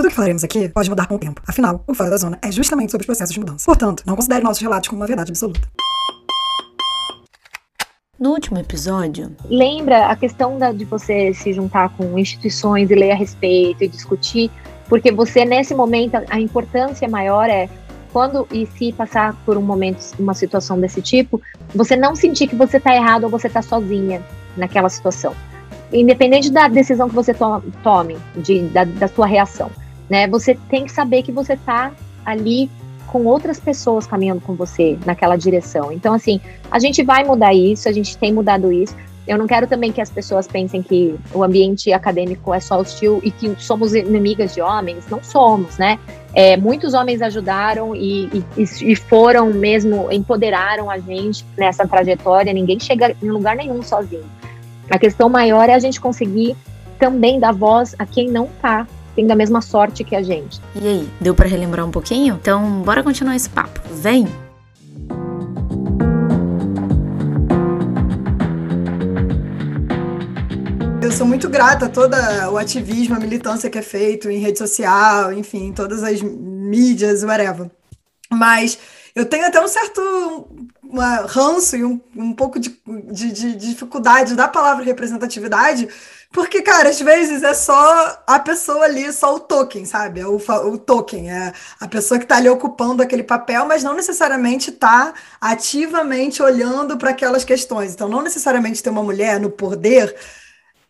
Tudo que falaremos aqui pode mudar com o tempo. Afinal, o Fora da Zona é justamente sobre os processos de mudança. Portanto, não considere nossos relatos como uma verdade absoluta. No último episódio. Lembra a questão da, de você se juntar com instituições e ler a respeito e discutir, porque você, nesse momento, a importância maior é quando e se passar por um momento, uma situação desse tipo, você não sentir que você está errado ou você está sozinha naquela situação. Independente da decisão que você to tome, de, da, da sua reação, né? Você tem que saber que você está ali com outras pessoas caminhando com você naquela direção. Então, assim, a gente vai mudar isso, a gente tem mudado isso. Eu não quero também que as pessoas pensem que o ambiente acadêmico é só hostil e que somos inimigas de homens. Não somos, né? É, muitos homens ajudaram e, e, e, foram mesmo, empoderaram a gente nessa trajetória. Ninguém chega em lugar nenhum sozinho. A questão maior é a gente conseguir também dar voz a quem não tá tendo a mesma sorte que a gente. E aí, deu para relembrar um pouquinho? Então, bora continuar esse papo. Vem! Eu sou muito grata a todo o ativismo, a militância que é feito em rede social, enfim, todas as mídias, whatever. Mas eu tenho até um certo uma ranço e um, um pouco de, de, de dificuldade da palavra representatividade, porque, cara, às vezes é só a pessoa ali, só o token, sabe? É o, o token, é a pessoa que está ali ocupando aquele papel, mas não necessariamente está ativamente olhando para aquelas questões. Então, não necessariamente ter uma mulher no poder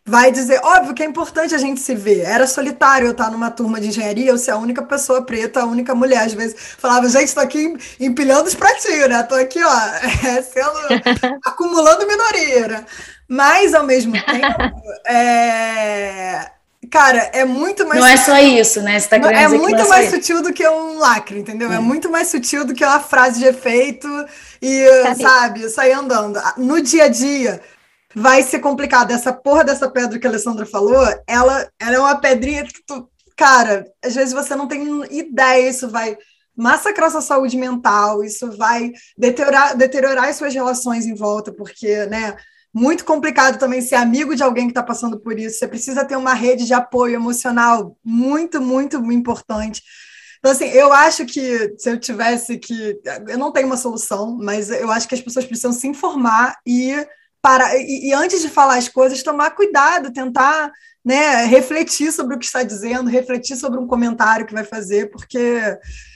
vai dizer, óbvio que é importante a gente se ver. Era solitário eu estar numa turma de engenharia, eu ser a única pessoa preta, a única mulher.S vezes falava, gente, tô aqui empilhando os pratinhos, né? Tô aqui, ó, é, sendo, acumulando minoria. Né? Mas, ao mesmo tempo, é... Cara, é muito mais. Não é só isso, né? Você tá é muito mais sutil do que um lacre, entendeu? É. é. muito mais sutil do que uma frase de efeito e, sabe, sabe sair andando. No dia a dia, vai ser complicado. Essa porra dessa pedra que a Alessandra falou, ela, ela é uma pedrinha que tu. Cara, às vezes você não tem ideia, isso vai massacrar sua saúde mental, isso vai deteriorar, deteriorar as suas relações em volta, porque, né? Muito complicado também ser amigo de alguém que está passando por isso. Você precisa ter uma rede de apoio emocional muito, muito importante. Então, assim, eu acho que se eu tivesse que. Eu não tenho uma solução, mas eu acho que as pessoas precisam se informar e para e, e, antes de falar as coisas, tomar cuidado, tentar né, refletir sobre o que está dizendo, refletir sobre um comentário que vai fazer, porque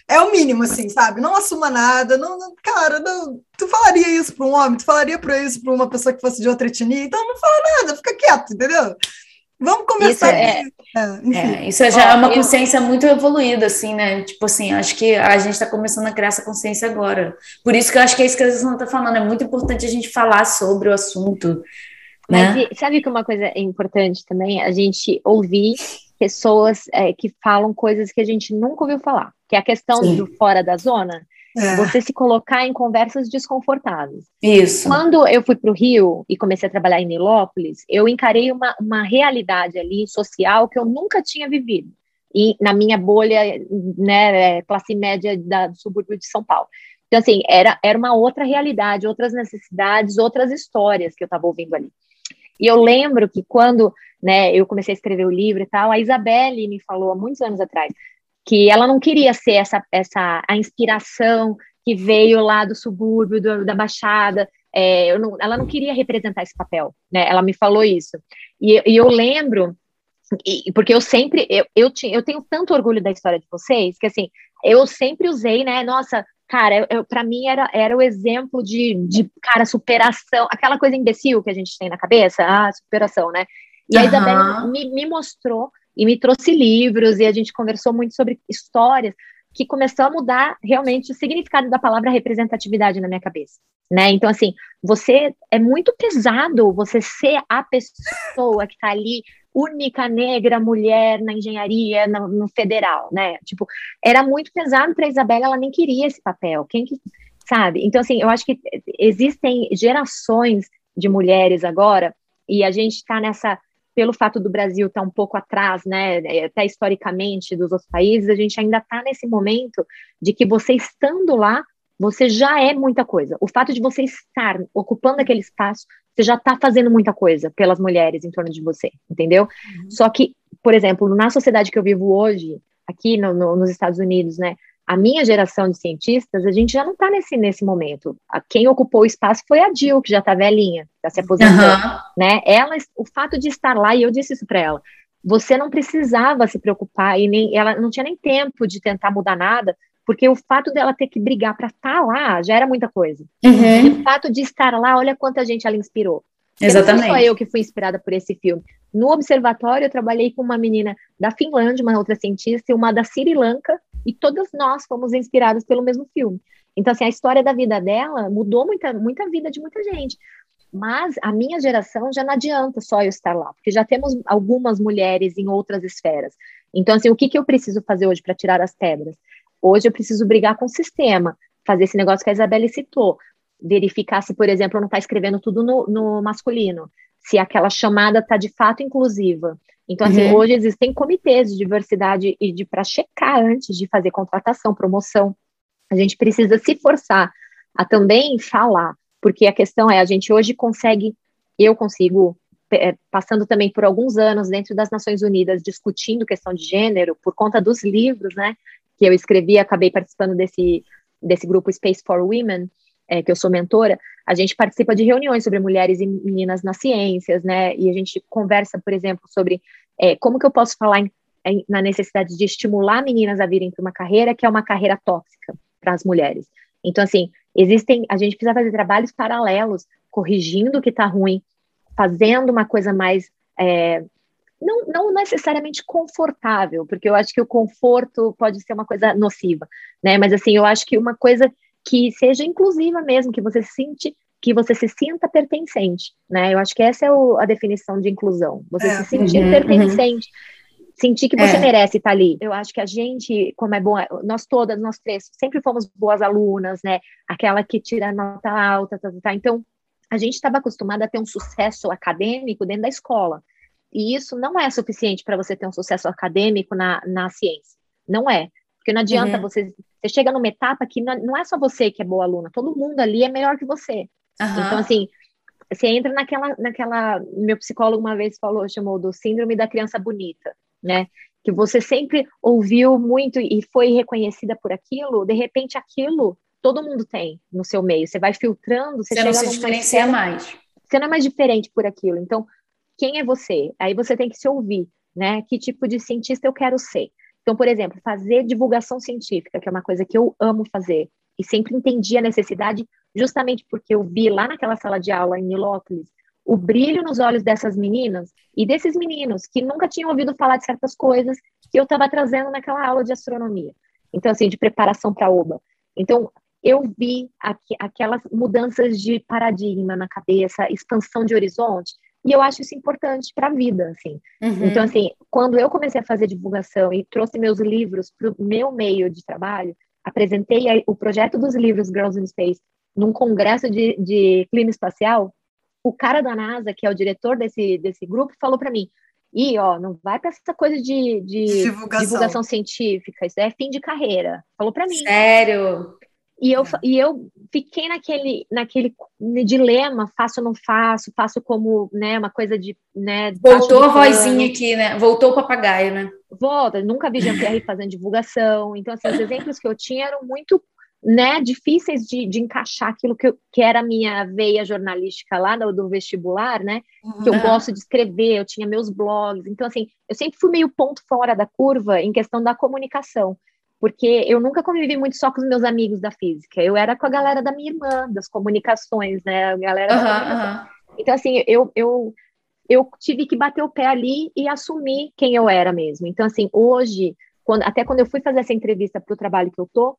é o mínimo, assim, sabe? Não assuma nada, não, não cara, não, tu falaria isso para um homem, tu falaria para isso para uma pessoa que fosse de outra etnia, então não fala nada, fica quieto, entendeu? Vamos começar. Isso, é, é, é, isso já é uma consciência muito evoluída, assim, né? Tipo assim, acho que a gente está começando a criar essa consciência agora. Por isso que eu acho que é isso que a Alessandra está falando. É muito importante a gente falar sobre o assunto. Né? Mas sabe que uma coisa é importante também? A gente ouvir pessoas é, que falam coisas que a gente nunca ouviu falar, que é a questão Sim. do fora da zona. É. Você se colocar em conversas desconfortáveis. Isso. Quando eu fui para o Rio e comecei a trabalhar em Nilópolis, eu encarei uma, uma realidade ali social que eu nunca tinha vivido. E na minha bolha, né, classe média da, do subúrbio de São Paulo. Então, assim, era, era uma outra realidade, outras necessidades, outras histórias que eu estava ouvindo ali. E eu lembro que quando né, eu comecei a escrever o livro e tal, a Isabelle me falou há muitos anos atrás, que ela não queria ser essa, essa a inspiração que veio lá do subúrbio, do, da Baixada. É, não, ela não queria representar esse papel, né? Ela me falou isso. E, e eu lembro e, porque eu sempre, eu, eu, eu tenho tanto orgulho da história de vocês, que assim, eu sempre usei, né, nossa, cara, para mim era, era o exemplo de, de, cara, superação, aquela coisa imbecil que a gente tem na cabeça, ah, superação, né? E uhum. a Isabela me, me mostrou e me trouxe livros e a gente conversou muito sobre histórias que começou a mudar realmente o significado da palavra representatividade na minha cabeça, né? Então, assim, você é muito pesado você ser a pessoa que está ali única negra mulher na engenharia no, no, federal, né? Tipo, era muito pesado para Isabela, ela nem queria esse papel. Quem que sabe? Então assim, eu acho que existem gerações de mulheres agora e a gente está nessa pelo fato do Brasil estar tá um pouco atrás, né, até historicamente dos outros países, a gente ainda está nesse momento de que você estando lá, você já é muita coisa. O fato de você estar ocupando aquele espaço, você já está fazendo muita coisa pelas mulheres em torno de você, entendeu? Uhum. Só que, por exemplo, na sociedade que eu vivo hoje, aqui no, no, nos Estados Unidos, né, a minha geração de cientistas, a gente já não está nesse, nesse momento. Quem ocupou o espaço foi a Jill, que já está velhinha, já se aposentou, uhum. né? Ela, o fato de estar lá, e eu disse isso para ela, você não precisava se preocupar e nem ela não tinha nem tempo de tentar mudar nada, porque o fato dela ter que brigar para estar tá lá já era muita coisa. Uhum. E o fato de estar lá, olha quanta gente ela inspirou. Exatamente. Não só eu que fui inspirada por esse filme. No observatório, eu trabalhei com uma menina da Finlândia, uma outra cientista, e uma da Sri Lanka, e todas nós fomos inspiradas pelo mesmo filme. Então, assim, a história da vida dela mudou muita, muita vida de muita gente. Mas a minha geração já não adianta só eu estar lá, porque já temos algumas mulheres em outras esferas. Então, assim, o que, que eu preciso fazer hoje para tirar as pedras? Hoje eu preciso brigar com o sistema, fazer esse negócio que a Isabelle citou, verificar se, por exemplo, não está escrevendo tudo no, no, masculino, se aquela chamada está de fato inclusiva. Então, assim, uhum. hoje existem comitês de diversidade e de para checar antes de fazer contratação, promoção. A gente precisa se forçar a também falar, porque a questão é, a gente hoje consegue, eu consigo, é, passando também por alguns anos dentro das Nações Unidas, discutindo questão de gênero, por conta dos livros, né, que eu escrevi, acabei participando desse, desse grupo Space for Women, é, que eu sou mentora, a gente participa de reuniões sobre mulheres e meninas nas ciências, né? E a gente conversa, por exemplo, sobre é, como que eu posso falar em, em, na necessidade de estimular meninas a virem para uma carreira que é uma carreira tóxica para as mulheres. Então, assim, existem, a gente precisa fazer trabalhos paralelos, corrigindo o que está ruim, fazendo uma coisa mais é, não, não necessariamente confortável, porque eu acho que o conforto pode ser uma coisa nociva, né? Mas assim, eu acho que uma coisa que seja inclusiva mesmo, que você se sente, que você se sinta pertencente, né? Eu acho que essa é o, a definição de inclusão. Você é, se sentir uhum, pertencente. Uhum. Sentir que você é. merece estar ali. Eu acho que a gente, como é bom, nós todas, nós três, sempre fomos boas alunas, né? Aquela que tira nota alta, tá, tá, tá. Então, a gente estava acostumada a ter um sucesso acadêmico dentro da escola. E isso não é suficiente para você ter um sucesso acadêmico na, na ciência. Não é. Porque não adianta uhum. você. Você chega numa etapa que não, é só você que é boa aluna, todo mundo ali é melhor que você. Uhum. Então, assim, você entra naquela, naquela. Meu psicólogo uma vez falou, chamou do síndrome da criança bonita, né? Que você sempre ouviu muito e foi reconhecida por aquilo, de repente aquilo todo mundo tem no seu meio. Você vai filtrando, você, você não se diferencia mais. Você não é mais diferente por aquilo. Então, quem é você? Aí você tem que se ouvir, né? Que tipo de cientista eu quero ser? Então, por exemplo, fazer divulgação científica, que é uma coisa que eu amo fazer, e sempre entendi a necessidade, justamente porque eu vi lá naquela sala de aula em Nilópolis o brilho nos olhos dessas meninas e desses meninos que nunca tinham ouvido falar de certas coisas que eu estava trazendo naquela aula de astronomia. Então, assim, de preparação para OBA. Então, eu vi aqu aquelas mudanças de paradigma na cabeça, expansão de horizonte, e eu acho isso importante para a vida, assim. Uhum. Então, assim, quando eu comecei a fazer divulgação e trouxe meus livros para o meu meio de trabalho, apresentei o projeto dos livros Girls in Space num congresso de, de clima espacial, o cara da NASA, que é o diretor desse, desse grupo, falou para mim, e ó, não vai para essa coisa de, de divulgação. divulgação. científica, isso é fim de carreira. Falou para mim. Sério? E eu, e eu fiquei naquele, naquele dilema, faço ou não faço, faço como, né, uma coisa de, né... Voltou a vozinha aqui, né? Voltou o papagaio, né? Volta, nunca vi Jean-Pierre fazendo divulgação. Então, assim, os exemplos que eu tinha eram muito né, difíceis de, de encaixar aquilo que, eu, que era a minha veia jornalística lá do, do vestibular, né, uhum. que eu gosto de escrever, eu tinha meus blogs, então, assim, eu sempre fui meio ponto fora da curva em questão da comunicação, porque eu nunca convivi muito só com os meus amigos da física, eu era com a galera da minha irmã, das comunicações, né, a galera uhum, Então, assim, eu, eu, eu tive que bater o pé ali e assumir quem eu era mesmo. Então, assim, hoje, quando, até quando eu fui fazer essa entrevista para o trabalho que eu tô,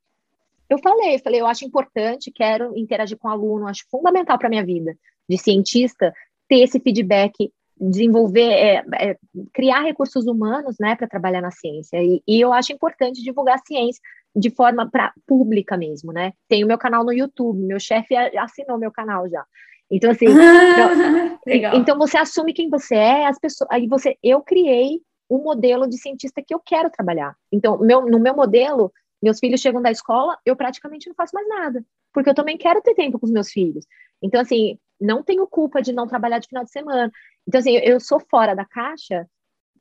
eu falei, falei, eu acho importante, quero interagir com o aluno, acho fundamental para minha vida de cientista ter esse feedback, desenvolver, é, é, criar recursos humanos, né, para trabalhar na ciência. E, e, eu acho importante divulgar a ciência de forma pra, pública mesmo, né? Tenho meu canal no YouTube, meu chefe assinou meu canal já. Então assim, então, então, você assume quem você é, as pessoas, aí você, eu criei um modelo de cientista que eu quero trabalhar. Então, meu, no meu modelo meus filhos chegam da escola, eu praticamente não faço mais nada, porque eu também quero ter tempo com os meus filhos. Então, assim, não tenho culpa de não trabalhar de final de semana. Então, assim, eu sou fora da caixa,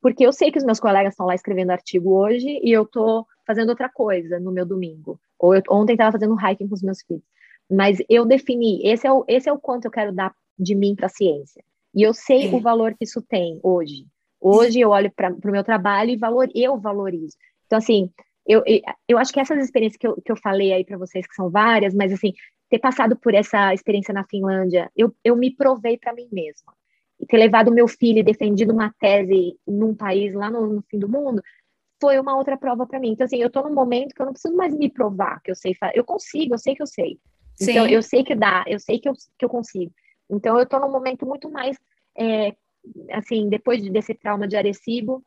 porque eu sei que os meus colegas estão lá escrevendo artigo hoje e eu estou fazendo outra coisa no meu domingo. Ou eu, ontem estava fazendo hiking com os meus filhos. Mas eu defini, esse é o, esse é o quanto eu quero dar de mim para a ciência. E eu sei o valor que isso tem hoje. Hoje eu olho para o meu trabalho e valor, eu valorizo. Então, assim, eu, eu acho que essas experiências que eu, que eu falei aí para vocês, que são várias, mas assim, ter passado por essa experiência na Finlândia, eu, eu me provei para mim mesma. E ter levado meu filho e defendido uma tese num país lá no, no fim do mundo, foi uma outra prova para mim. Então, assim, eu estou num momento que eu não preciso mais me provar que eu sei fazer. Eu consigo, eu sei que eu sei. Sim. Então, eu sei que dá, eu sei que eu, que eu consigo. Então, eu estou num momento muito mais, é, assim, depois desse trauma de Arecibo,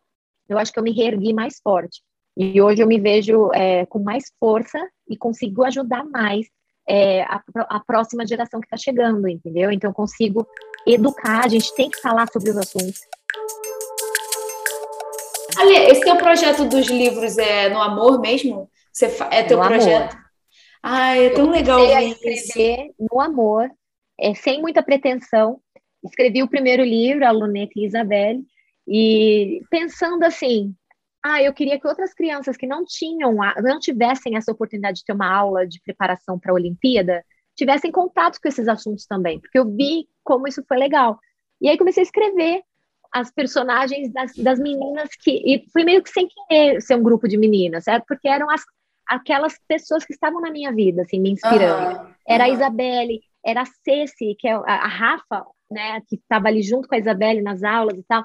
eu acho que eu me reergui mais forte. E hoje eu me vejo é, com mais força e consigo ajudar mais é, a, a, próxima geração que está chegando, entendeu? Então, consigo educar, a gente tem que falar sobre os assuntos. Ali, esse teu projeto dos livros é no amor mesmo? Você é teu no projeto? Amor. Ai, é tão eu legal a escrever isso. no amor, é, sem muita pretensão. Escrevi o primeiro livro, a Luneta e Isabelle, e pensando assim, ah, eu queria que outras crianças que não tinham, não tivessem essa oportunidade de ter uma aula de preparação para a Olimpíada, tivessem contato com esses assuntos também, porque eu vi como isso foi legal. E aí comecei a escrever as personagens das, das meninas que e foi meio que sem querer ser um grupo de meninas, certo? Porque eram as aquelas pessoas que estavam na minha vida, assim, me inspirando. Uhum. Era a Isabelle, era a Ceci, que é a, a Rafa, né, que estava ali junto com a Isabelle nas aulas e tal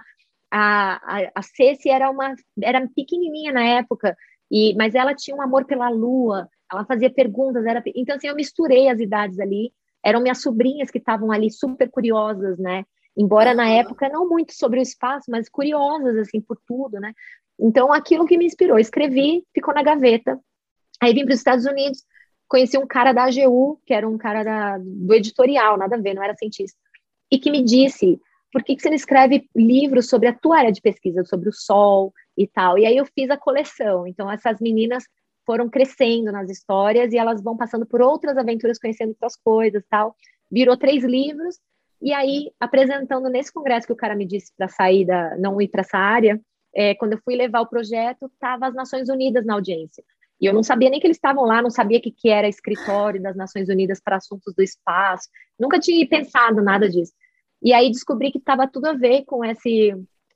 a, a, a Ceci era uma era pequenininha na época e mas ela tinha um amor pela lua ela fazia perguntas era então assim eu misturei as idades ali eram minhas sobrinhas que estavam ali super curiosas né embora na época não muito sobre o espaço mas curiosas assim por tudo né então aquilo que me inspirou escrevi ficou na gaveta aí vim para os Estados Unidos conheci um cara da AGU que era um cara da, do editorial nada a ver não era cientista e que me disse por que, que você não escreve livros sobre a tua área de pesquisa, sobre o sol e tal? E aí eu fiz a coleção. Então, essas meninas foram crescendo nas histórias e elas vão passando por outras aventuras, conhecendo outras coisas tal. Virou três livros. E aí, apresentando nesse congresso que o cara me disse para sair da, não ir para essa área, é, quando eu fui levar o projeto, tava as Nações Unidas na audiência. E eu não sabia nem que eles estavam lá, não sabia que, que era escritório das Nações Unidas para assuntos do espaço, nunca tinha pensado nada disso. E aí descobri que estava tudo a ver com essa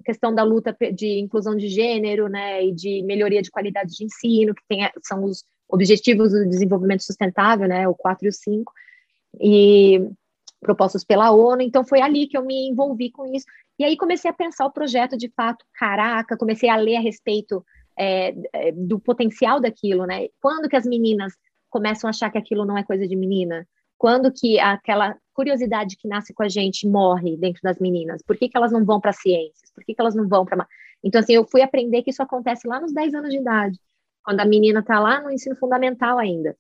questão da luta de inclusão de gênero, né, e de melhoria de qualidade de ensino, que tem, são os objetivos do desenvolvimento sustentável, né, o 4 e o 5, e propostos pela ONU, então foi ali que eu me envolvi com isso, e aí comecei a pensar o projeto de fato, caraca, comecei a ler a respeito é, é do potencial daquilo, né, quando que as meninas começam a achar que aquilo não é coisa de menina, quando que aquela curiosidade que nasce com a gente morre dentro das meninas? Por que, que elas não vão para ciências? Por que, que elas não vão para. Então, assim, eu fui aprender que isso acontece lá nos 10 anos de idade, quando a menina está lá no ensino fundamental ainda.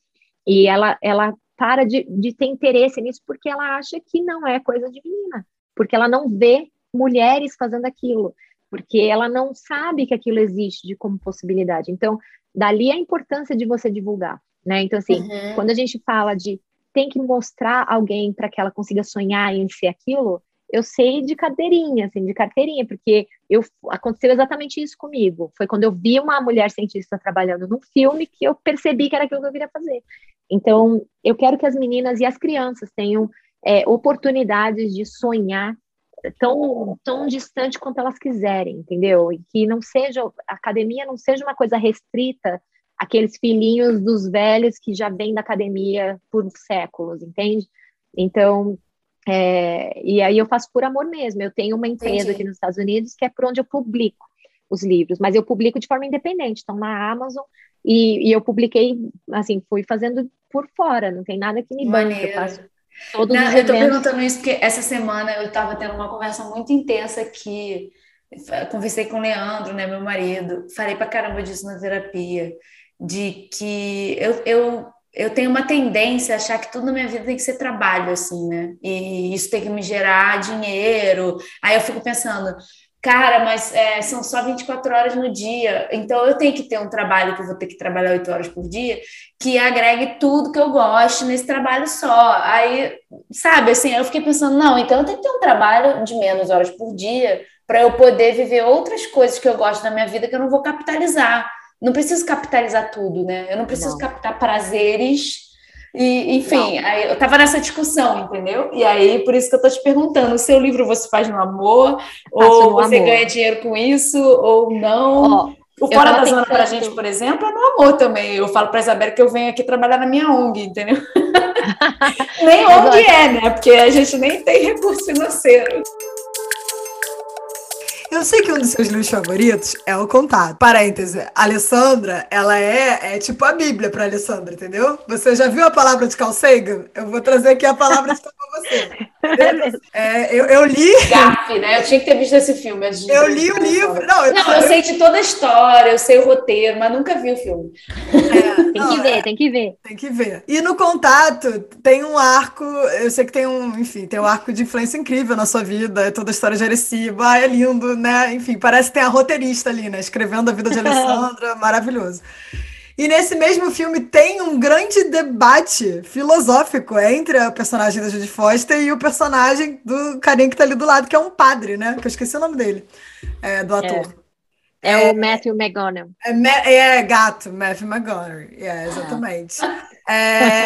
E ela, ela para de, de ter interesse nisso porque ela acha que não é coisa de menina, porque ela não vê mulheres fazendo aquilo, porque ela não sabe que aquilo existe de como possibilidade. Então, dali a importância de você divulgar, né? Então, assim, uhum. quando a gente fala de tem que mostrar alguém para que ela consiga sonhar em ser aquilo, eu sei de cadeirinha, assim, de carteirinha, porque eu aconteceu exatamente isso comigo. Foi quando eu vi uma mulher cientista trabalhando num filme que eu percebi que era aquilo que eu queria fazer. Então, eu quero que as meninas e as crianças tenham é, oportunidades de sonhar tão, tão distante quanto elas quiserem, entendeu? E que não seja, a academia não seja uma coisa restrita àqueles filhinhos dos velhos que já vêm da academia por séculos, entende? Então, é, e aí eu faço por amor mesmo. Eu tenho uma empresa Entendi. aqui nos Estados Unidos que é por onde eu publico os livros, mas eu publico de forma independente, então na Amazon, e, e eu publiquei, assim, fui fazendo por fora, não tem nada que me banque, eu faço todos não, os Eu tô perguntando isso porque essa semana eu estava tendo uma conversa muito intensa que conversei com o Leandro, né, meu marido, falei pra caramba disso na terapia, de que eu, eu eu tenho uma tendência a achar que tudo na minha vida tem que ser trabalho, assim, né? E isso tem que me gerar dinheiro. Aí eu fico pensando, cara, mas é, são só 24 horas no dia, então eu tenho que ter um trabalho que eu vou ter que trabalhar 8 horas por dia, que agregue tudo que eu gosto nesse trabalho só. Aí, sabe, assim, eu fiquei pensando, não, então eu tenho que ter um trabalho de menos horas por dia para eu poder viver outras coisas que eu gosto na minha vida que eu não vou capitalizar não preciso capitalizar tudo, né? Eu não preciso não. captar prazeres. E, enfim, eu tava nessa discussão, entendeu? E aí, por isso que eu tô te perguntando: o seu livro você faz no amor? ou você amor. ganha dinheiro com isso, ou não? Oh, o Fora da Zona para a gente, por exemplo, é no amor também. Eu falo para Isabela que eu venho aqui trabalhar na minha ONG, entendeu? nem ONG é, né? Porque a gente nem tem recurso financeiro. Eu sei que um dos seus livros favoritos é o Contato. Parêntese, a Alessandra, ela é, é tipo a Bíblia para Alessandra, entendeu? Você já viu a palavra de Carl Sagan? Eu vou trazer aqui a palavra de para você. É, eu, eu li. Gafe, né? Eu tinha que ter visto esse filme. Eu li o livro. Não, eu, não, eu sei de toda a história, eu sei o roteiro, mas nunca vi o filme. É, tem não, que ver, é, tem que ver. Tem que ver. E no contato tem um arco, eu sei que tem um, enfim, tem um arco de influência incrível na sua vida, é toda a história de Areciba, é lindo, né? Enfim, parece que tem a roteirista ali, né? Escrevendo a vida de Alessandra, maravilhoso. E nesse mesmo filme tem um grande debate filosófico entre a personagem da Judy Foster e o personagem do carinha que tá ali do lado, que é um padre, né? Que eu esqueci o nome dele, é, do ator. É, é, o Matthew McGonagall. É, é, gato, Matthew McGonagall. É, exatamente. É,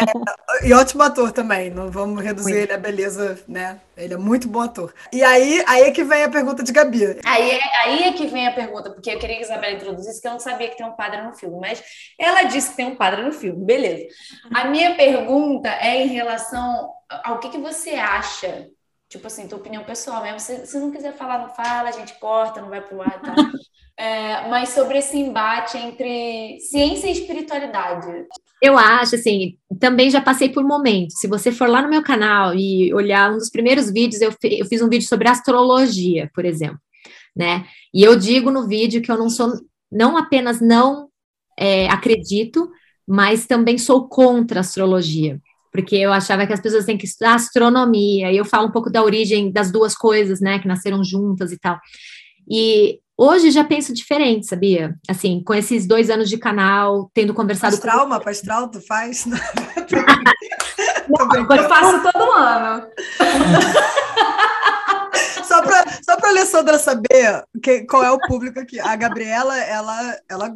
e ótimo ator também, não vamos reduzir ele a beleza, né? Ele é muito bom ator. E aí, aí é que vem a pergunta de Gabi. Aí é, aí é que vem a pergunta, porque eu queria que a Isabela introduzisse, que eu não sabia que tem um padre no filme, mas ela disse que tem um padre no filme, beleza. A minha pergunta é em relação ao que, que você acha tipo assim, tua opinião pessoal mesmo. Se, se não quiser falar, não fala, a gente corta, não vai pro ar, tá? É, mas sobre esse embate entre ciência e espiritualidade. Eu acho, assim, também já passei por momentos. Se você for lá no meu canal e olhar um dos primeiros vídeos, eu, eu fiz um vídeo sobre astrologia, por exemplo, né? E eu digo no vídeo que eu não sou, não apenas não é, acredito, mas também sou contra a astrologia, porque eu achava que as pessoas têm que estudar astronomia, e eu falo um pouco da origem das duas coisas, né, que nasceram juntas e tal. E Hoje já penso diferente, sabia? Assim, com esses dois anos de canal, tendo conversado pastral, com... Trauma, pastral, tu faz? Não, eu faço todo ano. só para só a Alessandra saber que, qual é o público aqui. A Gabriela, ela, ela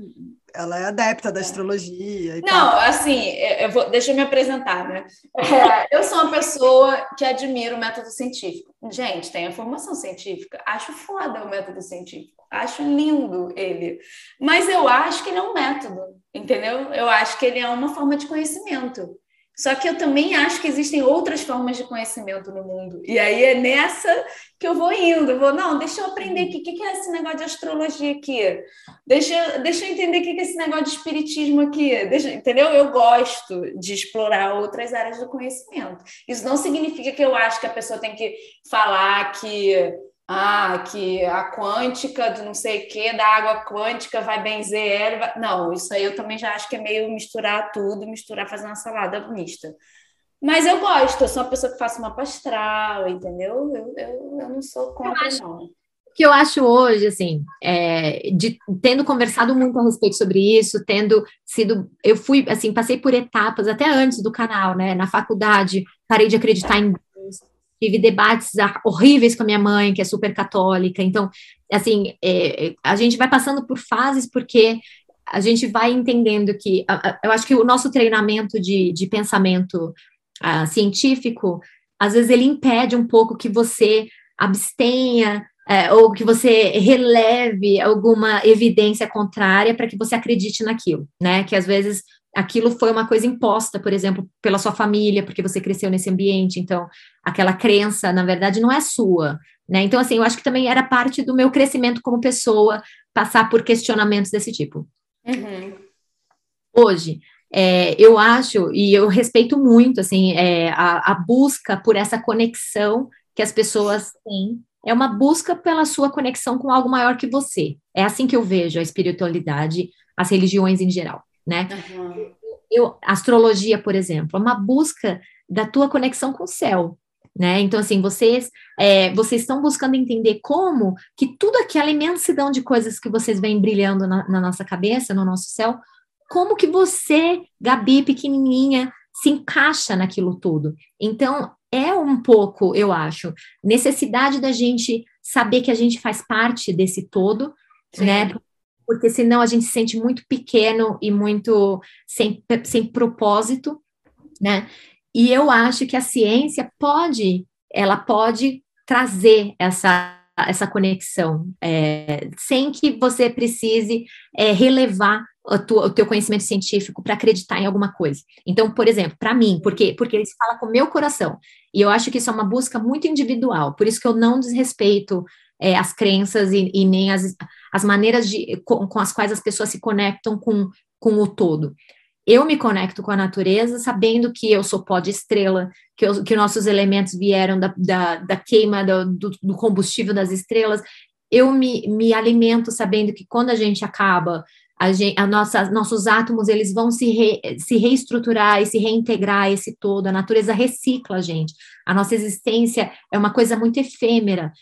ela é adepta da astrologia. não, tal. assim, eu vou, deixa eu me apresentar, né? É, eu sou uma pessoa que admira o método científico. Gente, tem a formação científica. Acho foda o método científico. Acho lindo ele. Mas eu acho que ele é um método, entendeu? Eu acho que ele é uma forma de conhecimento. Só que eu também acho que existem outras formas de conhecimento no mundo. E aí é nessa que eu vou indo. Eu vou, não, deixa eu aprender aqui. O que é esse negócio de astrologia aqui? Deixa, deixa eu entender o que é esse negócio de espiritismo aqui. Deixa, entendeu? Eu gosto de explorar outras áreas do conhecimento. Isso não significa que eu acho que a pessoa tem que falar que ah, que a quântica do não sei o que, da água quântica vai benzer ela. Vai... Não, isso aí eu também já acho que é meio misturar tudo, misturar, fazer uma salada mista. Mas eu gosto, eu sou uma pessoa que faço uma pastral, entendeu? Eu, eu, eu não sou contra, acho, não. O que eu acho hoje, assim, é, de, tendo conversado muito a respeito sobre isso, tendo sido. Eu fui, assim, passei por etapas até antes do canal, né? Na faculdade, parei de acreditar em tive debates horríveis com a minha mãe, que é super católica. Então, assim, é, a gente vai passando por fases porque a gente vai entendendo que, eu acho que o nosso treinamento de, de pensamento uh, científico, às vezes ele impede um pouco que você abstenha é, ou que você releve alguma evidência contrária para que você acredite naquilo, né? Que às vezes aquilo foi uma coisa imposta, por exemplo, pela sua família, porque você cresceu nesse ambiente, então aquela crença, na verdade, não é sua, né? Então, assim, eu acho que também era parte do meu crescimento como pessoa passar por questionamentos desse tipo. Uhum. Hoje, é, eu acho e eu respeito muito, assim, é, a, a busca por essa conexão que as pessoas têm é uma busca pela sua conexão com algo maior que você. É assim que eu vejo a espiritualidade, as religiões em geral, né? Uhum. Eu, astrologia, por exemplo, é uma busca da tua conexão com o céu, né? Então, assim, vocês, é, vocês estão buscando entender como que tudo aquela imensidão de coisas que vocês vêm brilhando na, na nossa cabeça, no nosso céu, como que você, Gabi, pequenininha, se encaixa naquilo tudo. Então, é um pouco, eu acho, necessidade da gente saber que a gente faz parte desse todo, Sim. né? Porque senão a gente se sente muito pequeno e muito sem, sem propósito, né? E eu acho que a ciência pode, ela pode trazer essa, essa conexão, é, sem que você precise é, relevar o teu conhecimento científico para acreditar em alguma coisa. Então, por exemplo, para mim, porque porque ele fala com o meu coração. E eu acho que isso é uma busca muito individual. Por isso que eu não desrespeito é, as crenças e, e, nem as, as maneiras de, com, com, as quais as pessoas se conectam com, com o todo. Eu me conecto com a natureza sabendo que eu sou pó de estrela, que, eu, que nossos elementos vieram da, da, da queima do, do, combustível das estrelas. Eu me, me alimento sabendo que quando a gente acaba a, gente, a nossa, nossos átomos eles vão se, re, se reestruturar e se reintegrar esse todo. A natureza recicla a gente. A nossa existência é uma coisa muito efêmera.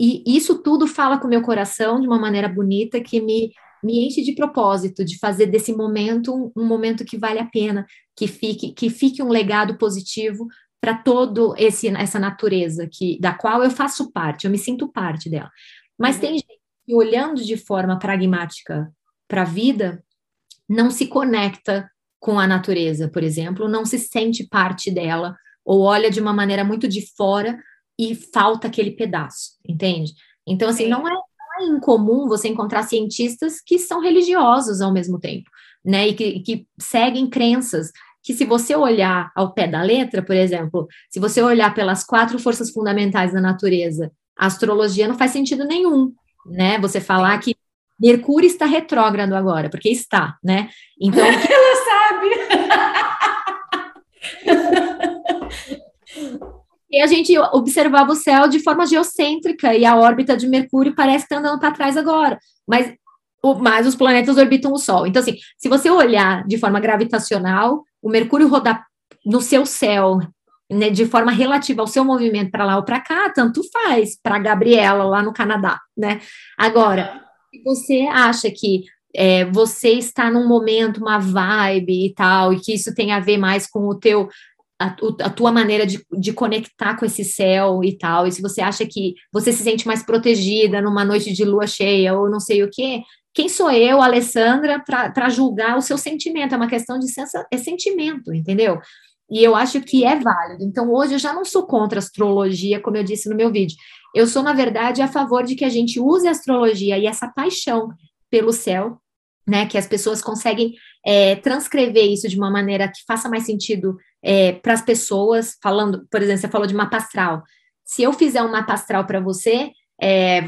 E isso tudo fala com o meu coração de uma maneira bonita que me, me enche de propósito, de fazer desse momento um, um momento que vale a pena, que fique, que fique um legado positivo para todo esse essa natureza que da qual eu faço parte, eu me sinto parte dela. Mas uhum. tem gente que olhando de forma pragmática para a vida não se conecta com a natureza, por exemplo, não se sente parte dela, ou olha de uma maneira muito de fora e falta aquele pedaço, entende? Então, assim, não é, não é incomum você encontrar cientistas que são religiosos ao mesmo tempo, né? E que, que seguem crenças que se você olhar ao pé da letra, por exemplo, se você olhar pelas quatro forças fundamentais da natureza, a astrologia não faz sentido nenhum, né? Você falar que Mercúrio está retrógrado agora, porque está, né? Então. Ela sabe! e a gente observava o céu de forma geocêntrica e a órbita de Mercúrio parece que está andando para trás agora. Mas, o, mas os planetas orbitam o Sol. Então, assim, se você olhar de forma gravitacional, o Mercúrio rodar no seu céu né, de forma relativa ao seu movimento para lá ou para cá, tanto faz para Gabriela lá no Canadá, né? Agora, se você acha que é, você está num momento, uma vibe e tal, e que isso tem a ver mais com o teu a, a, tua maneira de, de conectar com esse céu e tal, e se você acha que você se sente mais protegida numa noite de lua cheia ou não sei o que, quem sou eu, Alessandra, para julgar o seu sentimento? É uma questão de sensa, é sentimento, entendeu? E eu acho que é válido. Então, hoje eu já não sou contra astrologia, como eu disse no meu vídeo. Eu sou, na verdade, a favor de que a gente use a astrologia e essa paixão pelo céu, né? Que as pessoas conseguem é, transcrever isso de uma maneira que faça mais sentido é, para as pessoas, falando, por exemplo, você falou de mapa astral. Se eu fizer um mapa astral para você, é,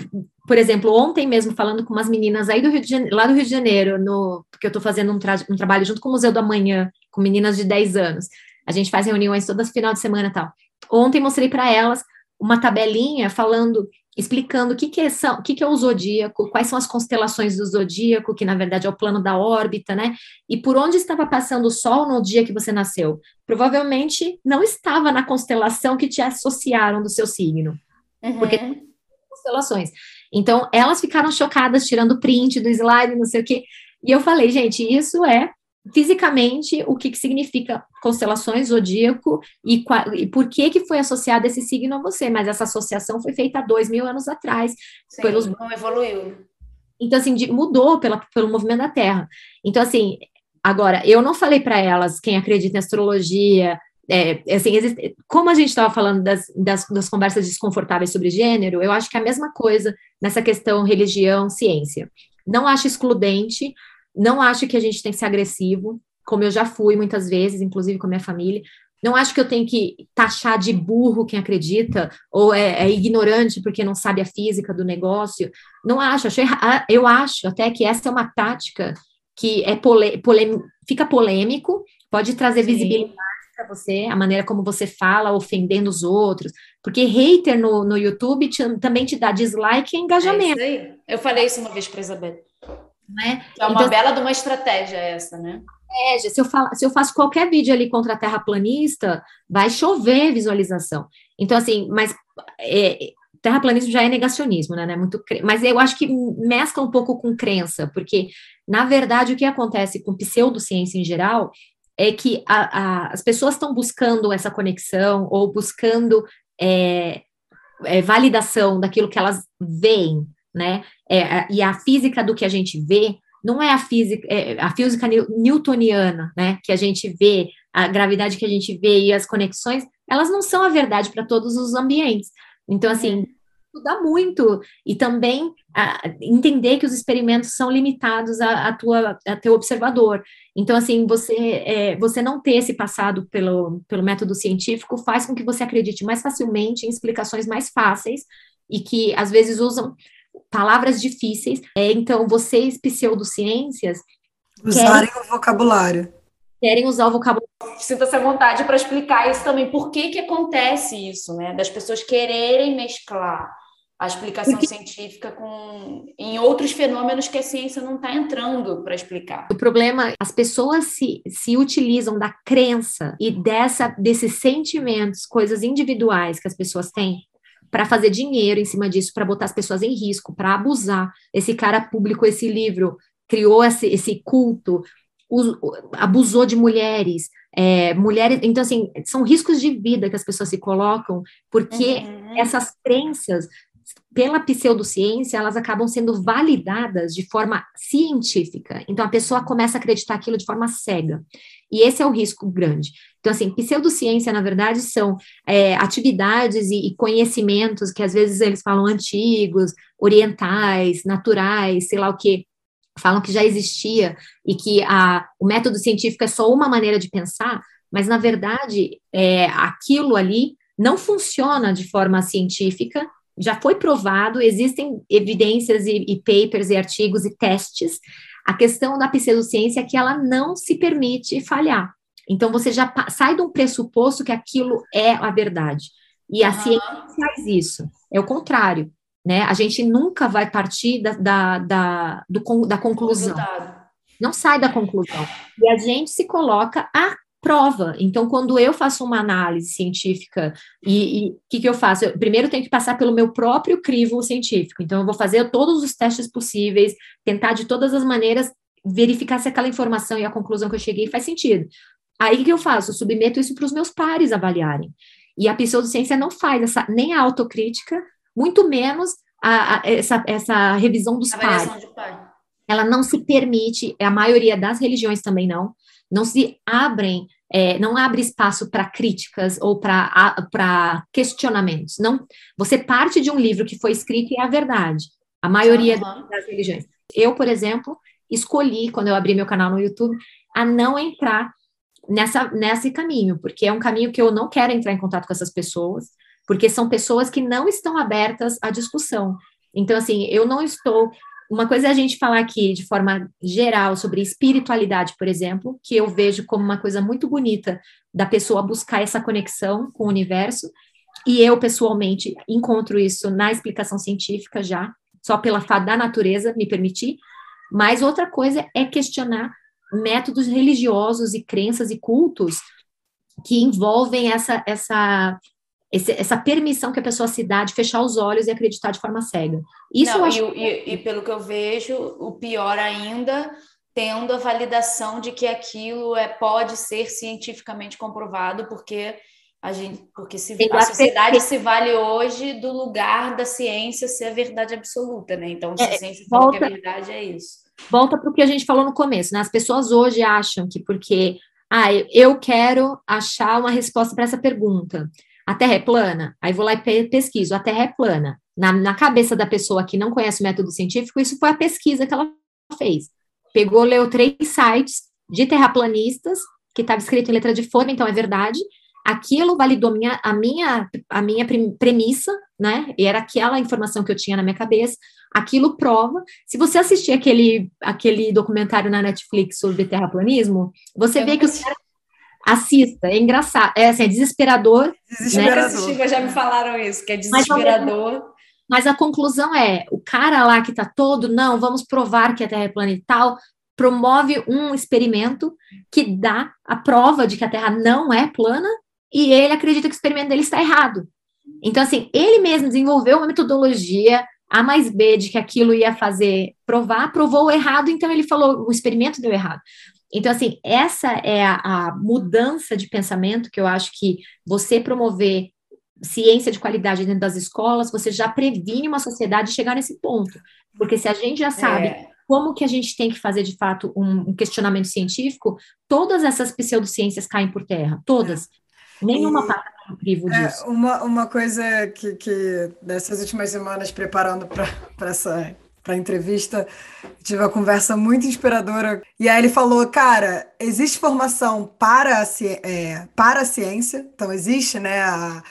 por exemplo, ontem mesmo, falando com umas meninas aí do Rio de Janeiro, lá do Rio de Janeiro, no, porque eu estou fazendo um, tra um, trabalho junto com o Museu do Amanhã, com meninas de 10 anos. A gente faz reuniões todas final de semana tal. Ontem mostrei para elas uma tabelinha falando, explicando o que, que, é, o que, que é o zodíaco, quais são as constelações do zodíaco, que na verdade é o plano da órbita, né? E por onde estava passando o Sol no dia que você nasceu. Provavelmente não estava na constelação que te associaram do seu signo. Uhum. Porque constelações. Então, elas ficaram chocadas, tirando print do slide, não sei o quê. E eu falei, gente, isso é fisicamente o que, que significa constelações, zodíaco e, e, por que que foi associado esse signo a você, mas essa associação foi feita há dois mil anos atrás. Sim, pelos... não evoluiu. Então, assim, de, mudou pela, pelo movimento da Terra. Então, assim, agora, eu não falei para elas, quem acredita em astrologia, é, assim, existe, como a gente estava falando das, das, das, conversas desconfortáveis sobre gênero, eu acho que é a mesma coisa nessa questão religião, ciência. Não acho excludente, não acho que a gente tem que ser agressivo, como eu já fui muitas vezes, inclusive com a minha família. Não acho que eu tenho que taxar de burro quem acredita, ou é, é ignorante porque não sabe a física do negócio. Não acho, acho eu acho até que essa é uma tática que é pole, pole, fica polêmico, pode trazer Sim. visibilidade para você, a maneira como você fala, ofendendo os outros. Porque hater no, no YouTube te, também te dá dislike e engajamento. É isso aí. Eu falei isso uma vez para Isabel. Né? É uma então, bela de uma estratégia essa, né? É, se eu, falo, se eu faço qualquer vídeo ali contra a terraplanista, vai chover visualização. Então, assim, mas é, terraplanismo já é negacionismo, né? É muito, mas eu acho que mescla um pouco com crença, porque, na verdade, o que acontece com pseudociência em geral é que a, a, as pessoas estão buscando essa conexão ou buscando é, é, validação daquilo que elas veem, né? É, e a física do que a gente vê não é a física, é a física newtoniana, né? Que a gente vê, a gravidade que a gente vê e as conexões, elas não são a verdade para todos os ambientes. Então, assim, estudar muito e também a, entender que os experimentos são limitados a, a, tua, a teu observador. Então, assim, você, é, você não ter esse passado pelo, pelo método científico faz com que você acredite mais facilmente em explicações mais fáceis e que, às vezes, usam palavras difíceis. É, então, vocês, pseudociências... Usarem querem, o vocabulário. Querem usar o vocabulário. Sinta-se à vontade para explicar isso também. Por que que acontece isso, né? Das pessoas quererem mesclar a explicação Porque... científica com em outros fenômenos que a ciência não está entrando para explicar. O problema, as pessoas se, se utilizam da crença e dessa desses sentimentos, coisas individuais que as pessoas têm para fazer dinheiro em cima disso, para botar as pessoas em risco, para abusar. Esse cara publicou esse livro, criou esse, esse culto, abusou de mulheres, é, mulheres. Então, assim, são riscos de vida que as pessoas se colocam, porque uhum. essas crenças pela pseudociência, elas acabam sendo validadas de forma científica. Então, a pessoa começa a acreditar aquilo de forma cega. E esse é o risco grande. Então, assim, pseudociência, na verdade, são é, atividades e, e, conhecimentos que, às vezes, eles falam antigos, orientais, naturais, sei lá o quê, falam que já existia e que a, o método científico é só uma maneira de pensar, mas, na verdade, é, aquilo ali não funciona de forma científica já foi provado, existem evidências e, e, papers e artigos e testes. A questão da pseudociência é que ela não se permite falhar. Então, você já sai de um pressuposto que aquilo é a verdade. E a uhum. ciência faz isso. É o contrário. Né? A gente nunca vai partir da, da, da, do, da conclusão. Não sai da conclusão. E a gente se coloca a prova. Então, quando eu faço uma análise científica, e o que, que eu faço? Eu, primeiro, eu tenho que passar pelo meu próprio crivo científico. Então, eu vou fazer todos os testes possíveis, tentar de todas as maneiras verificar se aquela informação e a conclusão que eu cheguei faz sentido. Aí, o que eu faço? Eu submeto isso para os meus pares avaliarem. E a pseudociência não faz essa, nem a autocrítica, muito menos a, a, essa, essa revisão dos pares. Ela não se permite, a maioria das religiões também não, não se abrem, é, não abre espaço para críticas ou para questionamentos. Não, você parte de um livro que foi escrito e é a verdade. A maioria uhum. das religiões. Eu, por exemplo, escolhi quando eu abri meu canal no YouTube a não entrar nessa nesse caminho, porque é um caminho que eu não quero entrar em contato com essas pessoas, porque são pessoas que não estão abertas à discussão. Então, assim, eu não estou uma coisa é a gente falar aqui de forma geral sobre espiritualidade, por exemplo, que eu vejo como uma coisa muito bonita da pessoa buscar essa conexão com o universo, e eu pessoalmente encontro isso na explicação científica já, só pela fato da natureza me permitir. Mas outra coisa é questionar métodos religiosos e crenças e cultos que envolvem essa, essa esse, essa permissão que a pessoa se dá de fechar os olhos e acreditar de forma cega. Isso Não, acho... e, e, e, pelo que eu vejo, o pior ainda, tendo a validação de que aquilo é, pode ser cientificamente comprovado, porque A gente, porque se, a sociedade se vale hoje do lugar da ciência ser a verdade absoluta, né? Então, se é, a ciência volta, fala que a verdade é isso. Volta para o que a gente falou no começo, né? As pessoas hoje acham que porque ah, eu quero achar uma resposta para essa pergunta. A Terra é plana? Aí vou lá e pesquiso. A Terra é plana. Na, na cabeça da pessoa que não conhece o método científico, isso foi a pesquisa que ela fez. Pegou, leu três sites de terraplanistas, que estava escrito em letra de forma, então é verdade, aquilo validou minha, a, minha, a minha premissa, né? E era aquela informação que eu tinha na minha cabeça. Aquilo prova. Se você assistir aquele, aquele documentário na Netflix sobre terraplanismo, você eu vê que os caras assista, é engraçado, é assim, é desesperador. Desesperador. Né? já me falaram isso, que é desesperador. Mas, mas a conclusão é, o cara lá que tá todo, não, vamos provar que a Terra é plana e tal, promove um experimento que dá a prova de que a Terra não é plana e ele acredita que o experimento dele está errado. Então, assim, ele mesmo desenvolveu uma metodologia A mais B de que aquilo ia fazer provar, provou errado, então ele falou, o experimento deu errado. Então, assim, essa é a, a mudança de pensamento que eu acho que você promover ciência de qualidade dentro das escolas, você já previne uma sociedade chegar nesse ponto. Porque se a gente já sabe é. como que a gente tem que fazer, de fato, um, um questionamento científico, todas essas pseudociências caem por terra, todas. É. Nenhuma pata no crivo é, disso. uma, uma coisa que, que dessas últimas semanas, preparando para essa para a entrevista, tive uma conversa muito inspiradora. E aí ele falou, cara, existe formação para a, é, para a ciência, então existe né, a,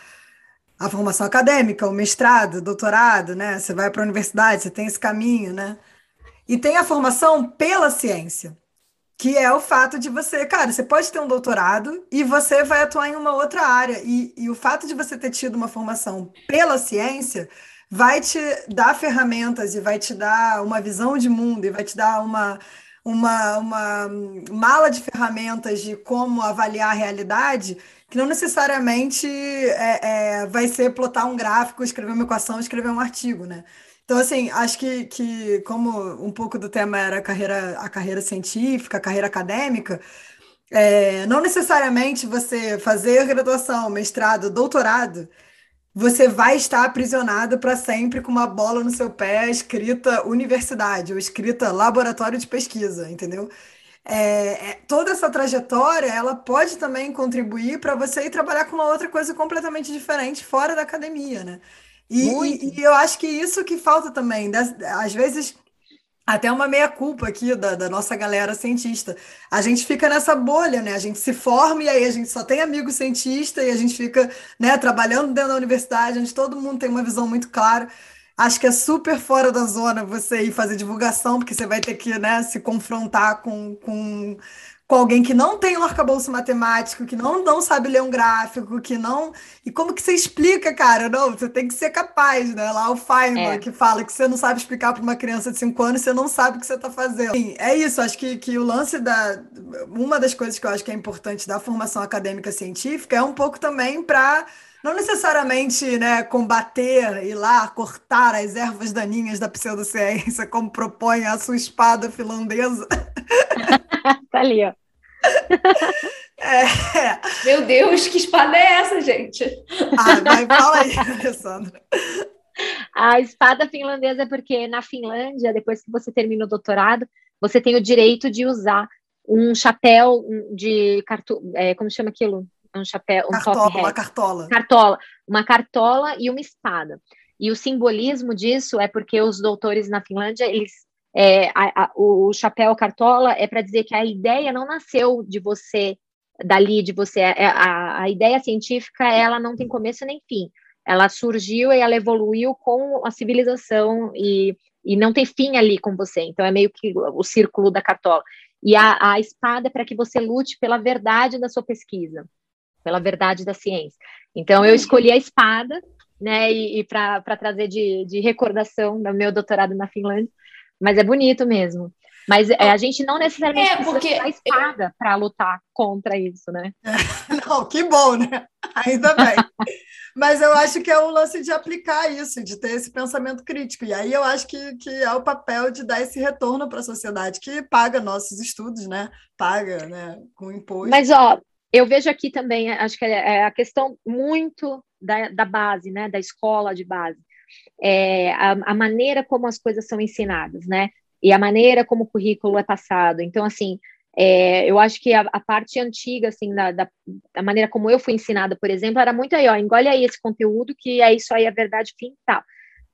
a formação acadêmica, o mestrado, o doutorado, né? Você vai para a universidade, você tem esse caminho, né? E tem a formação pela ciência que é o fato de você, cara, você pode ter um doutorado e você vai atuar em uma outra área. E, e o fato de você ter tido uma formação pela ciência vai te dar ferramentas e vai te dar uma visão de mundo e vai te dar uma, uma, uma mala de ferramentas de como avaliar a realidade que não necessariamente é, é, vai ser plotar um gráfico, escrever uma equação, escrever um artigo, né? Então, assim, acho que, que como um pouco do tema era a carreira, a carreira científica, a carreira acadêmica, é, não necessariamente você fazer graduação, mestrado, doutorado, você vai estar aprisionado para sempre com uma bola no seu pé escrita universidade ou escrita laboratório de pesquisa, entendeu? É, é, toda essa trajetória ela pode também contribuir para você ir trabalhar com uma outra coisa completamente diferente fora da academia, né? E, e, e, eu acho que isso que falta também, às vezes até uma meia-culpa aqui da, da, nossa galera cientista. A gente fica nessa bolha, né? A gente se forma e aí a gente só tem amigo cientista e a gente fica né, trabalhando dentro da universidade, onde todo mundo tem uma visão muito clara. Acho que é super fora da zona você ir fazer divulgação, porque você vai ter que né, se confrontar com, com com alguém que não tem um arcabouço matemático, que não, não sabe ler um gráfico, que não. E como que você explica, cara? Não, você tem que ser capaz, né? Lá o Feynman, é. que fala que você não sabe explicar para uma criança de 5 anos, você não sabe o que você está fazendo. Sim, é isso, acho que, que o lance da. Uma das coisas que eu acho que é importante da formação acadêmica científica é um pouco também para não necessariamente né, combater e lá cortar as ervas daninhas da pseudociência, como propõe a sua espada finlandesa. tá ali, ó. É. Meu Deus, que espada é essa, gente? Ah, vai, fala aí, Alessandra. A espada finlandesa é porque na Finlândia, depois que você termina o doutorado, você tem o direito de usar um chapéu de cartu... É, como chama aquilo? Um chapéu, um cartola, top hat. Uma cartola. Cartola. Uma cartola e uma espada. E o simbolismo disso é porque os doutores na Finlândia, eles é, a, a, o chapéu cartola é para dizer que a ideia não nasceu de você, dali, de você. É, a, a ideia científica, ela não tem começo nem fim. Ela surgiu e ela evoluiu com a civilização e, e não tem fim ali com você. Então, é meio que o círculo da cartola. E a, a espada é para que você lute pela verdade da sua pesquisa, pela verdade da ciência. Então, eu escolhi a espada, né, e, e para trazer de, de recordação do meu doutorado na Finlândia, mas é bonito mesmo. Mas é, a gente não necessariamente é, porque... precisa espada para lutar contra isso, né? Não, que bom, né? Ainda bem. Mas eu acho que é o lance de aplicar isso, de ter esse pensamento crítico. E aí eu acho que, que é o papel de dar esse retorno para a sociedade que paga nossos estudos, né? Paga, né? Com imposto. Mas, ó, eu vejo aqui também, acho que é, é a questão muito da, da base, né, da escola de base, é a, a, maneira como as coisas são ensinadas, né, e a maneira como o currículo é passado. Então, assim, é, eu acho que a, a, parte antiga, assim, da, da, da, maneira como eu fui ensinada, por exemplo, era muito aí, ó, engole aí esse conteúdo, que é isso aí, a verdade, fim, tal.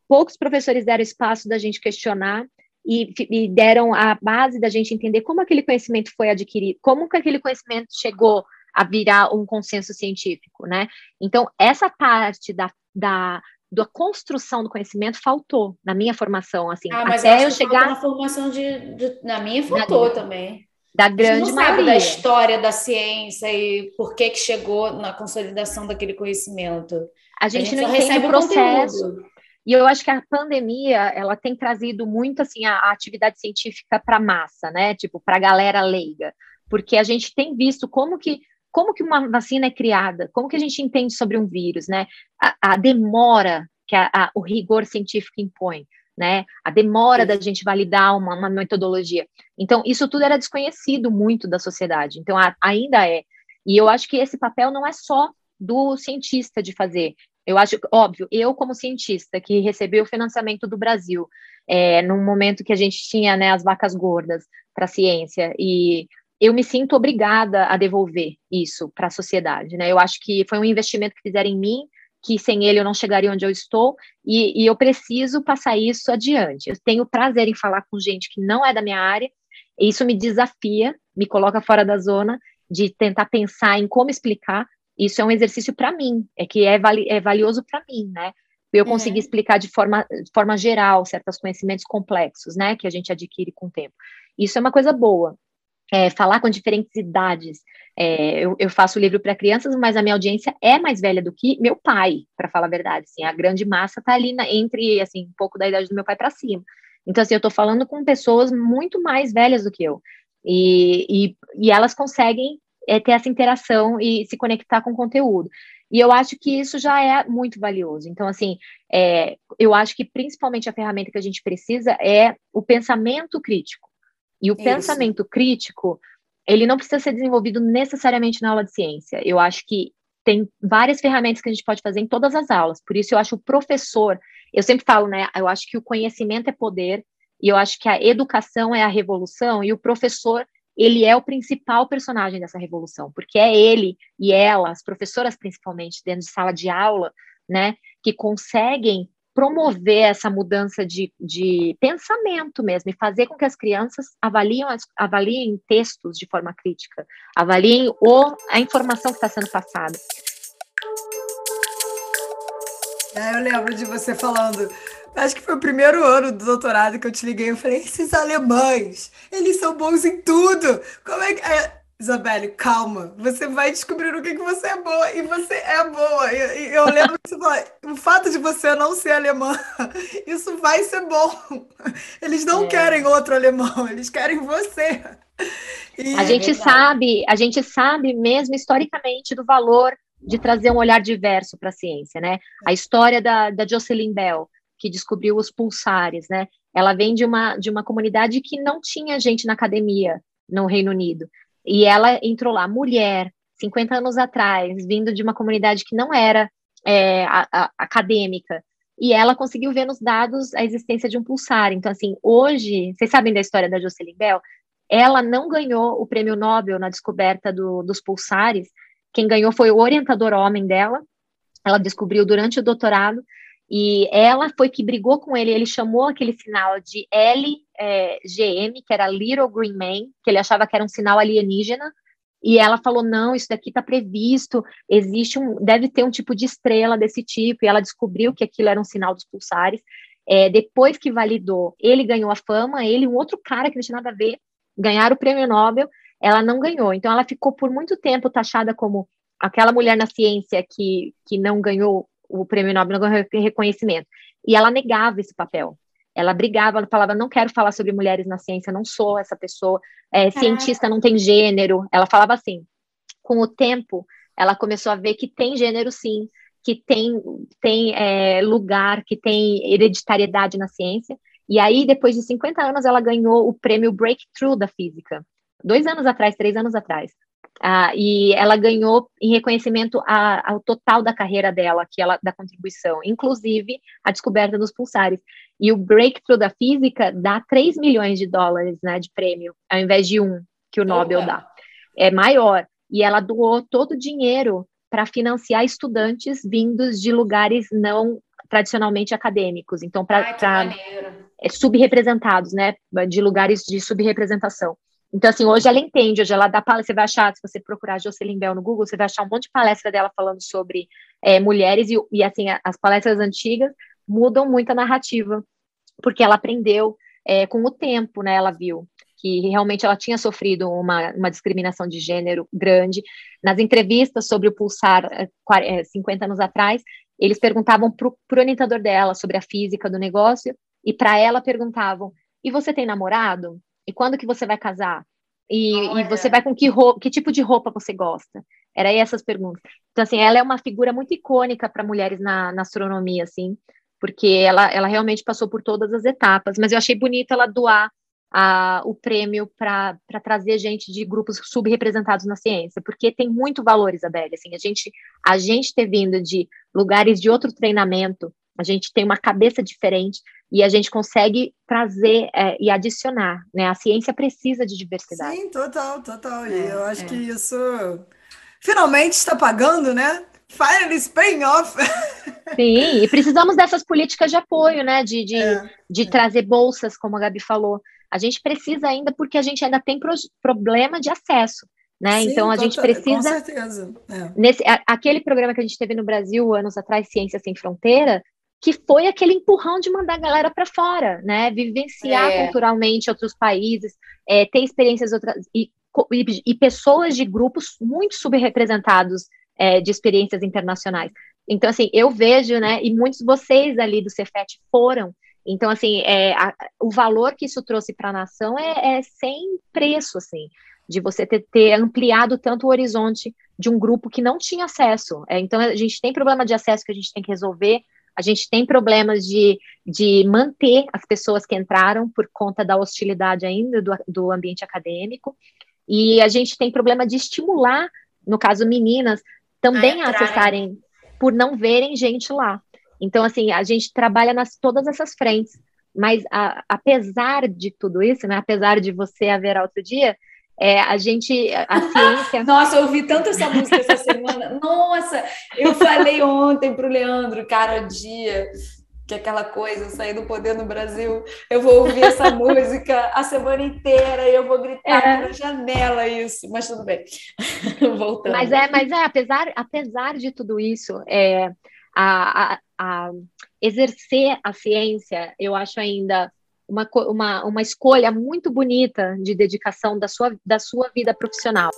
Poucos professores deram espaço da gente questionar e, e, deram a base da gente entender como aquele conhecimento foi adquirido, como que aquele conhecimento chegou a virar um consenso científico, né? Então, essa parte da, da, da construção do conhecimento faltou na minha formação, assim, ah, até eu, eu chegar na formação de, de, na minha faltou na, também. Da grande não maioria. sabe da história da ciência e por que que chegou na consolidação daquele conhecimento. A gente, a gente não recebe o processo. Conteúdo. E eu acho que a pandemia ela tem trazido muito assim a, a atividade científica para massa, né? Tipo para a galera leiga, porque a gente tem visto como que como que uma vacina é criada, como que a gente entende sobre um vírus, né? A, a demora que a, a, o rigor científico impõe, né? A demora da gente validar uma, uma, metodologia. Então, isso tudo era desconhecido muito da sociedade. Então, ainda é. E eu acho que esse papel não é só do cientista de fazer. Eu acho, óbvio, eu como cientista que recebeu o financiamento do Brasil, é, num momento que a gente tinha né, as vacas gordas para a ciência e eu me sinto obrigada a devolver isso para a sociedade, né? Eu acho que foi um investimento que fizeram em mim, que sem ele eu não chegaria onde eu estou, e, e eu preciso passar isso adiante. Eu tenho prazer em falar com gente que não é da minha área, e isso me desafia, me coloca fora da zona de tentar pensar em como explicar. Isso é um exercício para mim, é que é, vali é valioso para mim, né? Eu conseguir uhum. explicar de forma, de forma geral certos conhecimentos complexos, né, que a gente adquire com o tempo. Isso é uma coisa boa é, falar com diferentes idades. É, eu, eu, faço livro para crianças, mas a minha audiência é mais velha do que meu pai, para falar a verdade. Assim, a grande massa está ali na, entre assim um pouco da idade do meu pai para cima. Então, assim, eu estou falando com pessoas muito mais velhas do que eu. E, e, e elas conseguem é, ter essa interação e se conectar com o conteúdo. E eu acho que isso já é muito valioso. Então, assim, é, eu acho que principalmente a ferramenta que a gente precisa é o pensamento crítico. E o Isso. pensamento crítico, ele não precisa ser desenvolvido necessariamente na aula de ciência. Eu acho que tem várias ferramentas que a gente pode fazer em todas as aulas. Por isso eu acho o professor, eu sempre falo, né, eu acho que o conhecimento é poder e eu acho que a educação é a revolução e o professor, ele é o principal personagem dessa revolução, porque é ele e ela, as professoras principalmente dentro de sala de aula, né, que conseguem promover essa mudança de, de pensamento mesmo e fazer com que as crianças avaliem, avaliem textos de forma crítica, avaliem o, a informação que está sendo passada. É, eu lembro de você falando. Acho que foi o primeiro ano do doutorado que eu te liguei. Eu falei: esses alemães, eles são bons em tudo. Como é que. É, Isabelle, calma. Você vai descobrir o que, que você é boa. E você é boa. E, eu lembro que você o fato de você não ser alemã, isso vai ser bom. Eles não é. querem outro alemão, eles querem você. E... A gente é sabe, a gente sabe mesmo historicamente do valor de trazer um olhar diverso para a ciência, né? A história da, da Jocelyn Bell, que descobriu os pulsares, né? Ela vem de uma, de uma comunidade que não tinha gente na academia no Reino Unido. E ela entrou lá, mulher, 50 anos atrás, vindo de uma comunidade que não era é, a, a, acadêmica. E ela conseguiu ver nos dados a existência de um pulsar. Então, assim, hoje, vocês sabem da história da Jocelyn Bell? Ela não ganhou o prêmio Nobel na descoberta do, dos pulsares. Quem ganhou foi o orientador homem dela. Ela descobriu durante o doutorado. E ela foi que brigou com ele, ele chamou aquele sinal de LGM, que era Little Green Man, que ele achava que era um sinal alienígena, e ela falou: não, isso daqui está previsto, existe um, deve ter um tipo de estrela desse tipo, e ela descobriu que aquilo era um sinal dos pulsares. É, depois que validou, ele ganhou a fama, ele e um outro cara que não tinha nada a ver, ganharam o prêmio Nobel, ela não ganhou. Então ela ficou por muito tempo taxada como aquela mulher na ciência que, que não ganhou o prêmio Nobel no reconhecimento. E ela negava esse papel. Ela brigava, ela falava: não quero falar sobre mulheres na ciência, não sou essa pessoa. É, cientista não tem gênero. Ela falava assim. Com o tempo, ela começou a ver que tem gênero sim, que tem, tem é, lugar, que tem hereditariedade na ciência. E aí, depois de 50 anos, ela ganhou o prêmio Breakthrough da física. Dois anos atrás, três anos atrás. Ah, e ela ganhou em reconhecimento a, ao total da carreira dela, que ela da contribuição, inclusive a descoberta dos pulsares. E o breakthrough da física dá 3 milhões de dólares né, de prêmio, ao invés de um que o Nobel Opa. dá. É maior. E ela doou todo o dinheiro para financiar estudantes vindos de lugares não tradicionalmente acadêmicos. Então, para é, subrepresentados, né? De lugares de subrepresentação. Então, assim, hoje ela entende, hoje ela dá palestra, você vai achar, se você procurar Jocelyn Bell no Google, você vai achar um monte de palestra dela falando sobre é, mulheres, e, e, assim, as palestras antigas mudam muito a narrativa, porque ela aprendeu é, com o tempo, né, ela viu que realmente ela tinha sofrido uma, uma discriminação de gênero grande. Nas entrevistas sobre o Pulsar, 50 é, anos atrás, eles perguntavam para o orientador dela sobre a física do negócio, e para ela perguntavam, e você tem namorado? E quando que você vai casar? E, e você vai com que roupa, que tipo de roupa você gosta? Era essas perguntas. Então, assim, ela é uma figura muito icônica para mulheres na, na, astronomia, assim, porque ela, ela realmente passou por todas as etapas. Mas eu achei bonito ela doar a, o prêmio para trazer gente de grupos subrepresentados na ciência, porque tem muito valor, Isabelle. Assim, a gente, a gente ter vindo de lugares de outro treinamento, a gente tem uma cabeça diferente e a gente consegue trazer é, e adicionar, né? A ciência precisa de diversidade. Sim, total, total. E é, eu acho é. que isso finalmente está pagando, né? Finally paying off. Sim, e precisamos dessas políticas de apoio, né? De, de, é, de é. trazer bolsas, como a Gabi falou. A gente precisa ainda porque a gente ainda tem pro, problema de acesso. Né? Sim, então a gente precisa. Com certeza. É. Nesse, a, aquele programa que a gente teve no Brasil anos atrás, Ciência Sem Fronteira, que foi aquele empurrão de mandar a galera para fora, né? Vivenciar é. culturalmente outros países, é, ter experiências outras e, e, e, pessoas de grupos muito subrepresentados é, de experiências internacionais. Então, assim, eu vejo, né? E muitos de vocês ali do Cefet foram. Então, assim, é, a, o valor que isso trouxe para a nação é, é, sem preço, assim, de você ter, ter, ampliado tanto o horizonte de um grupo que não tinha acesso. É, então, a gente tem problema de acesso que a gente tem que resolver a gente tem problemas de, de manter as pessoas que entraram por conta da hostilidade ainda do, do ambiente acadêmico, e a gente tem problema de estimular, no caso meninas, também a, a acessarem, por não verem gente lá. Então, assim, a gente trabalha nas todas essas frentes, mas a, apesar de tudo isso, né, apesar de você haver outro dia, é, a gente, a ciência. Nossa, eu ouvi tanto essa música essa semana. Nossa, eu falei ontem para o Leandro, cara, dia que aquela coisa, sair do poder no Brasil, eu vou ouvir essa música a semana inteira e eu vou gritar é. pela janela isso, mas tudo bem. Voltando. Mas é, mas é, apesar, apesar de tudo isso, é, a, a, a exercer a ciência, eu acho ainda uma, uma, uma escolha muito bonita de dedicação da sua, da sua vida profissional.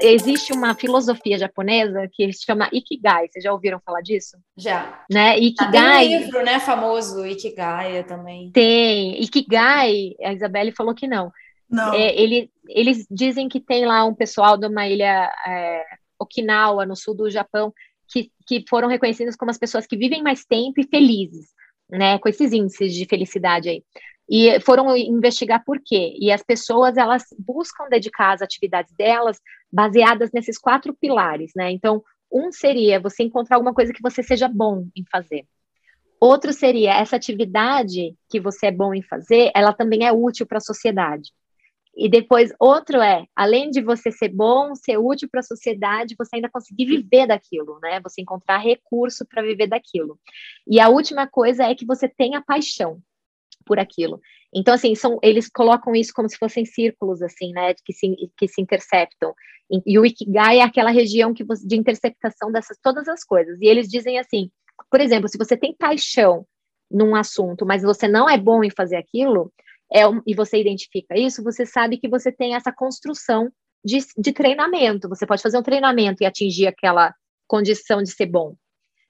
Existe uma filosofia japonesa que se chama Ikigai. Vocês já ouviram falar disso? Já. Né? Ikigai. tem um livro, né, famoso, Ikigai também. Tem. Ikigai, a Isabelle falou que não. Não. É, ele, eles dizem que tem lá um pessoal de uma ilha é, Okinawa, no sul do Japão, que, que foram reconhecidas como as pessoas que vivem mais tempo e felizes, né, com esses índices de felicidade aí. E foram investigar por quê. E as pessoas, elas buscam dedicar as atividades delas baseadas nesses quatro pilares, né? Então, um seria você encontrar alguma coisa que você seja bom em fazer. Outro seria essa atividade que você é bom em fazer, ela também é útil para a sociedade. E depois, outro é, além de você ser bom, ser útil para a sociedade, você ainda conseguir viver daquilo, né? Você encontrar recurso para viver daquilo. E a última coisa é que você tenha paixão por aquilo. Então, assim, são, eles colocam isso como se fossem círculos, assim, né, que se, que se interceptam. E o Ikigai é aquela região que você, de interceptação dessas todas as coisas. E eles dizem assim, por exemplo, se você tem paixão num assunto, mas você não é bom em fazer aquilo, é, e você identifica isso, você sabe que você tem essa construção de, de treinamento. Você pode fazer um treinamento e atingir aquela condição de ser bom.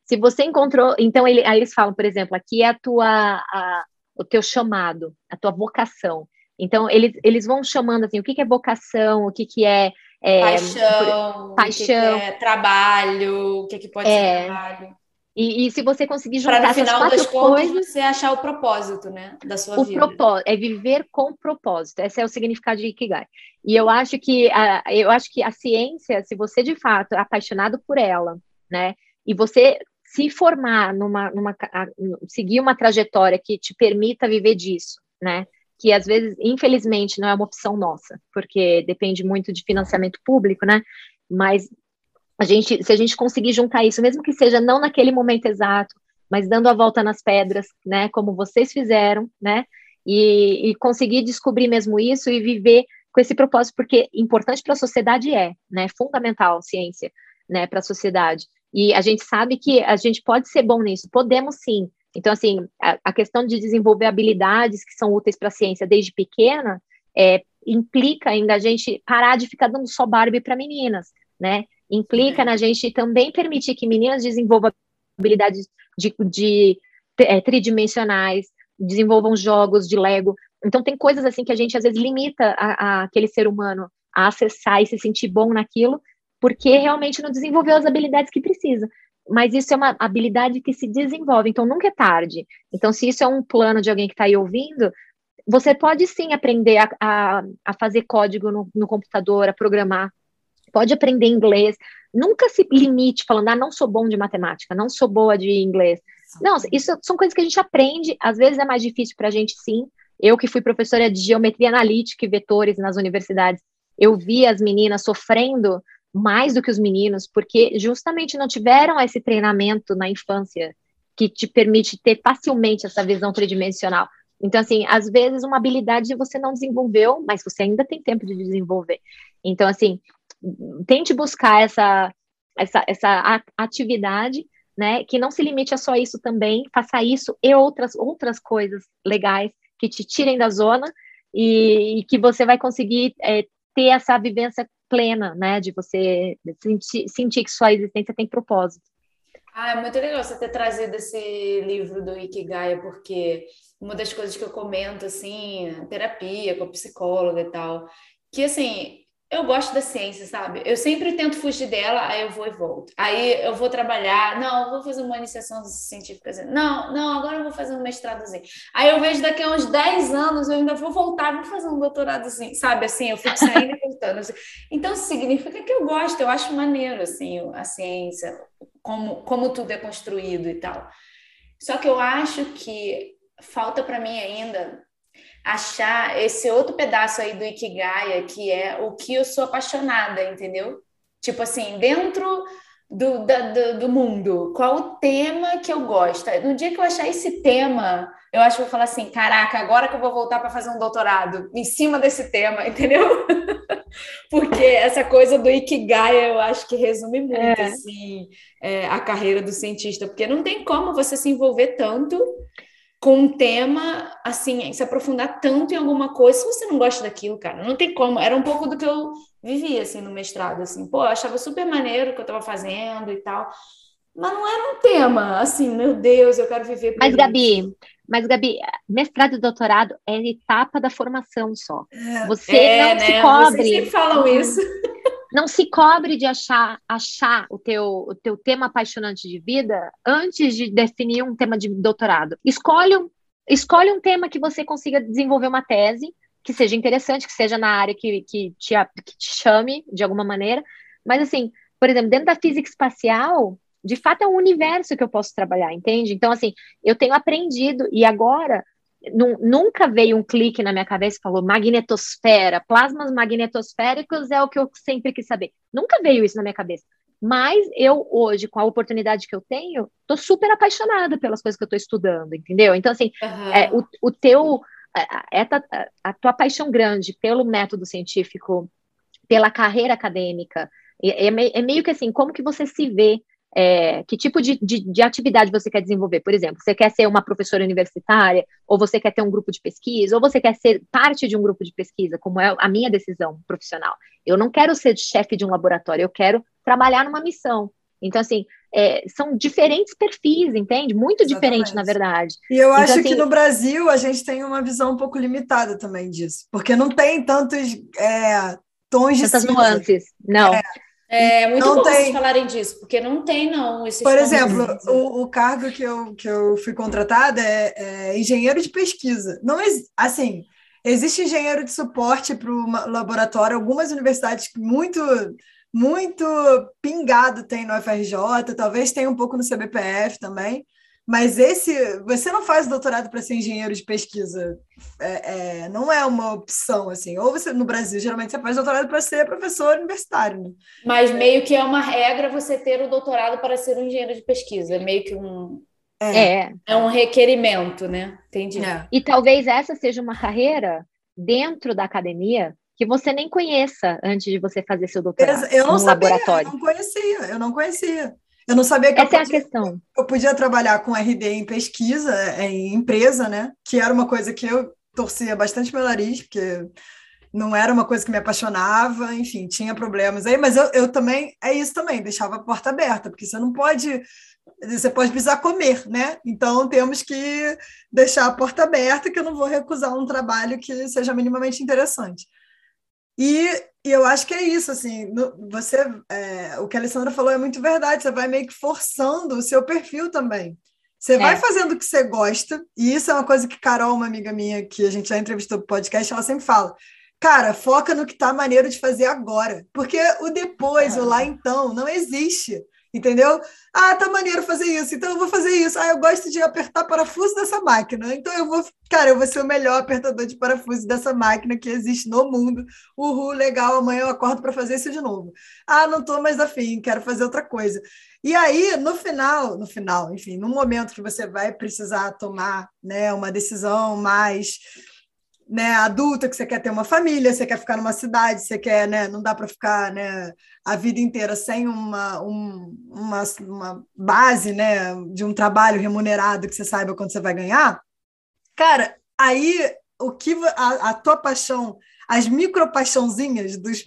Se você encontrou, então ele, aí eles falam, por exemplo, aqui é a tua, a, o teu chamado, a tua vocação. Então eles, eles vão chamando assim, o que, que é vocação, o que, que é, é paixão, paixão, o que, que é trabalho, o que, que pode é, ser trabalho. E, e se você conseguir juntar pra, no final essas das quatro contas, coisas, você achar o propósito, né, da sua o vida. propósito é viver com propósito. Esse é o significado de Ikigai. E eu acho que a, eu acho que a ciência, se você de fato é apaixonado por ela, né, e você se formar numa, numa a, seguir uma trajetória que te permita viver disso, né, que às vezes, infelizmente, não é uma opção nossa, porque depende muito de financiamento público, né? Mas a gente, se a gente conseguir juntar isso, mesmo que seja não naquele momento exato, mas dando a volta nas pedras, né? Como vocês fizeram, né? E, e conseguir descobrir mesmo isso e viver com esse propósito, porque importante para a sociedade é, né? Fundamental ciência, né? Para a sociedade. E a gente sabe que a gente pode ser bom nisso, podemos sim. Então, assim, a, a questão de desenvolver habilidades que são úteis para a ciência desde pequena é, implica ainda a gente parar de ficar dando só Barbie para meninas, né? Implica na gente também permitir que meninas desenvolvam habilidades de, de é, tridimensionais, desenvolvam jogos de Lego. Então, tem coisas assim que a gente às vezes limita a, a aquele ser humano a acessar e se sentir bom naquilo, porque realmente não desenvolveu as habilidades que precisa mas isso é uma habilidade que se desenvolve, então nunca é tarde. Então, se isso é um plano de alguém que está aí ouvindo, você pode sim aprender a, a, a fazer código no, no, computador, a programar, pode aprender inglês. Nunca se limite falando, ah, não sou bom de matemática, não sou boa de inglês. Não, isso são coisas que a gente aprende, às vezes é mais difícil para a gente, sim. Eu que fui professora de geometria analítica e vetores nas universidades, eu vi as meninas sofrendo mais do que os meninos, porque justamente não tiveram esse treinamento na infância que te permite ter facilmente essa visão tridimensional. Então, assim, às vezes uma habilidade você não desenvolveu, mas você ainda tem tempo de desenvolver. Então, assim, tente buscar essa, essa, essa atividade, né, que não se limite a só isso também, faça isso e outras, outras coisas legais que te tirem da zona e, e que você vai conseguir é, ter essa vivência plena, né? De você sentir, sentir que sua existência tem propósito. Ah, é muito legal você ter trazido esse livro do Ikigai, porque uma das coisas que eu comento, assim, terapia com psicóloga e tal, que, assim, eu gosto da ciência, sabe? Eu sempre tento fugir dela, aí eu vou e volto. Aí eu vou trabalhar, não, vou fazer uma iniciação científica. Não, não, agora eu vou fazer um mestradozinho. Aí eu vejo daqui a uns 10 anos, eu ainda vou voltar, vou fazer um doutoradozinho, sabe? Assim, eu fico saindo e voltando. Assim. Então, significa que eu gosto, eu acho maneiro, assim, a ciência, como, como tudo é construído e tal. Só que eu acho que falta para mim ainda achar esse outro pedaço aí do Ikigai, que é o que eu sou apaixonada, entendeu? Tipo assim, dentro do, da, do, do, mundo, qual o tema que eu gosto? No dia que eu achar esse tema, eu acho que vou falar assim: caraca, agora que eu vou voltar para fazer um doutorado em cima desse tema, entendeu? Porque essa coisa do Ikigai eu acho que resume muito é. assim, é, a carreira do cientista, porque não tem como você se envolver tanto com um tema, assim, se aprofundar tanto em alguma coisa, se você não gosta daquilo, cara, não tem como. Era um pouco do que eu vivia, assim, no mestrado, assim. Pô, eu achava super maneiro o que eu estava fazendo e tal, mas não era um tema, assim, meu Deus, eu quero viver Mas, isso. Gabi, mas, Gabi, mestrado e doutorado é etapa da formação só. É, você é, não né? se cobre. Vocês sempre falam isso. Não se cobre de achar, achar o, teu, o teu tema apaixonante de vida antes de definir um tema de doutorado. Escolhe um, escolhe um tema que você consiga desenvolver uma tese, que seja interessante, que seja na área que, que, te, que te chame de alguma maneira. Mas, assim, por exemplo, dentro da física espacial, de fato é um universo que eu posso trabalhar, entende? Então, assim, eu tenho aprendido e agora nunca veio um clique na minha cabeça e falou magnetosfera, plasmas magnetosféricos é o que eu sempre quis saber. Nunca veio isso na minha cabeça. Mas eu, hoje, com a oportunidade que eu tenho, tô super apaixonada pelas coisas que eu tô estudando, entendeu? Então, assim, uhum. é, o, o teu. A, a, a tua paixão grande pelo método científico, pela carreira acadêmica, é, é, meio que assim, como que você se vê é, que tipo de, de, de, atividade você quer desenvolver. Por exemplo, você quer ser uma professora universitária, ou você quer ter um grupo de pesquisa, ou você quer ser parte de um grupo de pesquisa, como é a minha decisão profissional. Eu não quero ser chefe de um laboratório, eu quero trabalhar numa missão. Então, assim, é, são diferentes perfis, entende? Muito diferente, na verdade. E eu então, acho assim, que no Brasil a gente tem uma visão um pouco limitada também disso, porque não tem tantos é, tons de Tantas nuances, não. É. É muito não bom tem... vocês falarem disso, porque não tem, não. Esses Por exemplo, o, o, cargo que eu, que eu fui contratada é, é engenheiro de pesquisa. Não assim, existe engenheiro de suporte para o laboratório, algumas universidades muito muito pingado tem no FRJ, talvez tenha um pouco no CBPF também, mas esse, você não faz doutorado para ser engenheiro de pesquisa, é, é, não é uma opção assim. Ou você no Brasil geralmente você faz doutorado para ser professor universitário. Né? Mas meio que é uma regra você ter o doutorado para ser um engenheiro de pesquisa, é meio que um é, é um requerimento, né? Entendi. É. E talvez essa seja uma carreira dentro da academia que você nem conheça antes de você fazer seu doutorado eu não no sabia, laboratório. Eu não conhecia, eu não conhecia. Eu não sabia que Essa eu podia, é a questão. Eu podia trabalhar com RD em pesquisa, em empresa, né? Que era uma coisa que eu torcia bastante meu nariz, porque não era uma coisa que me apaixonava, enfim, tinha problemas aí, mas eu, eu também, é isso também, deixava a porta aberta, porque você não pode, você pode precisar comer, né? Então temos que deixar a porta aberta, que eu não vou recusar um trabalho que seja minimamente interessante. E, e, eu acho que é isso, assim, você, é, o que a Alessandra falou é muito verdade, você vai meio que forçando o seu perfil também. Você é. vai fazendo o que você gosta, e isso é uma coisa que Carol, uma amiga minha, que a gente já entrevistou no podcast, ela sempre fala, cara, foca no que tá maneiro de fazer agora, porque o depois, o lá então, não existe entendeu? Ah, tá maneiro fazer isso, então eu vou fazer isso. Ah, eu gosto de apertar parafuso dessa máquina, então eu vou, cara, eu vou ser o melhor apertador de parafuso dessa máquina que existe no mundo. Uhul, legal, amanhã eu acordo para fazer isso de novo. Ah, não tô mais afim, quero fazer outra coisa. E aí, no final, no final, enfim, no momento que você vai precisar tomar, né, uma decisão mais né, adulta, que você quer ter uma família, você quer ficar numa cidade, você quer, né, não dá para ficar, né, a vida inteira sem uma, um, uma, uma base, né, de um trabalho remunerado que você saiba quando você vai ganhar. Cara, aí o que a, a tua paixão, as micro paixãozinhas dos,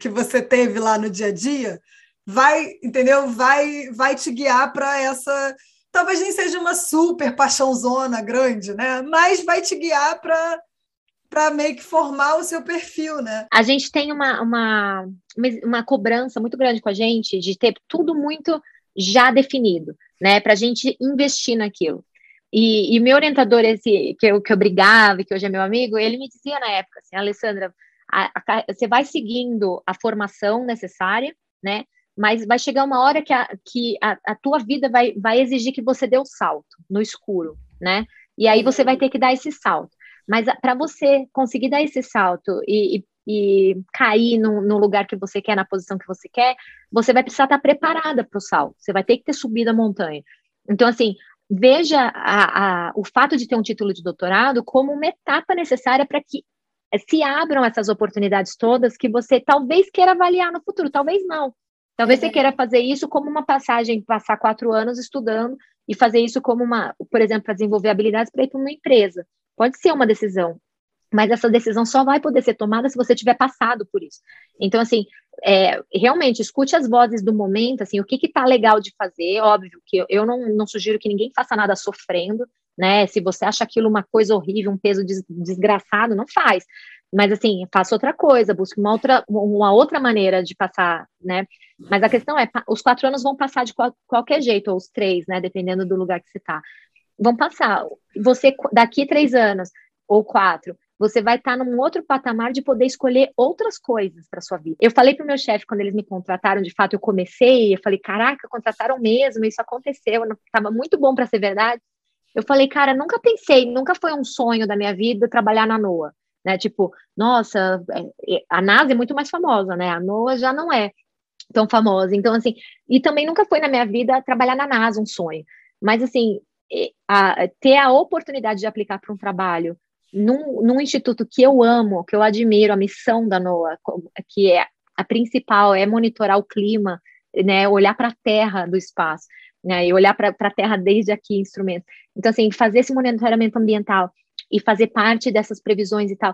que você teve lá no dia a dia, vai, entendeu? Vai, vai te guiar para essa talvez nem seja uma super paixãozona grande, né? Mas vai te guiar para para meio que formar o seu perfil, né? A gente tem uma, uma, uma cobrança muito grande com a gente de ter tudo muito já definido, né? Para a gente investir naquilo. E, e meu orientador, esse que eu, que eu brigava, que hoje é meu amigo, ele me dizia na época assim, Alessandra, a, a, você vai seguindo a formação necessária, né? Mas vai chegar uma hora que a, que a, a tua vida vai, vai exigir que você dê o um salto no escuro, né? E aí você vai ter que dar esse salto. Mas para você conseguir dar esse salto e, e, e cair no, no, lugar que você quer, na posição que você quer, você vai precisar estar preparada para o salto. Você vai ter que ter subido a montanha. Então, assim, veja a, a, o fato de ter um título de doutorado como uma etapa necessária para que se abram essas oportunidades todas que você talvez queira avaliar no futuro, talvez não. Talvez você queira fazer isso como uma passagem, passar quatro anos estudando e fazer isso como uma, por exemplo, para desenvolver habilidades para ir para uma empresa. Pode ser uma decisão, mas essa decisão só vai poder ser tomada se você tiver passado por isso. Então, assim, é, realmente, escute as vozes do momento, assim, o que que tá legal de fazer, óbvio que eu, não, não sugiro que ninguém faça nada sofrendo, né, se você acha aquilo uma coisa horrível, um peso des, desgraçado, não faz, mas assim, faça outra coisa, busque uma outra, uma outra maneira de passar, né, mas a questão é, os quatro anos vão passar de qual, qualquer jeito, ou os três, né, dependendo do lugar que você tá, vão passar. Você, daqui três anos ou quatro, você vai estar num outro patamar de poder escolher outras coisas para sua vida. Eu falei para o meu chefe quando eles me contrataram, de fato eu comecei, eu falei, caraca, contrataram mesmo, isso aconteceu, estava muito bom para ser verdade. Eu falei, cara, nunca pensei, nunca foi um sonho da minha vida trabalhar na NOAA, né? Tipo, nossa, é, é, a NASA é muito mais famosa, né? A NOAA já não é tão famosa. Então, assim, e também nunca foi na minha vida trabalhar na NASA um sonho. Mas, assim, a, ter a oportunidade de aplicar para um trabalho num, num, instituto que eu amo, que eu admiro, a missão da NOAA, que é a principal, é monitorar o clima, né, olhar para a Terra do espaço, né, e olhar para a Terra desde aqui, instrumentos. Então, assim, fazer esse monitoramento ambiental e fazer parte dessas previsões e tal,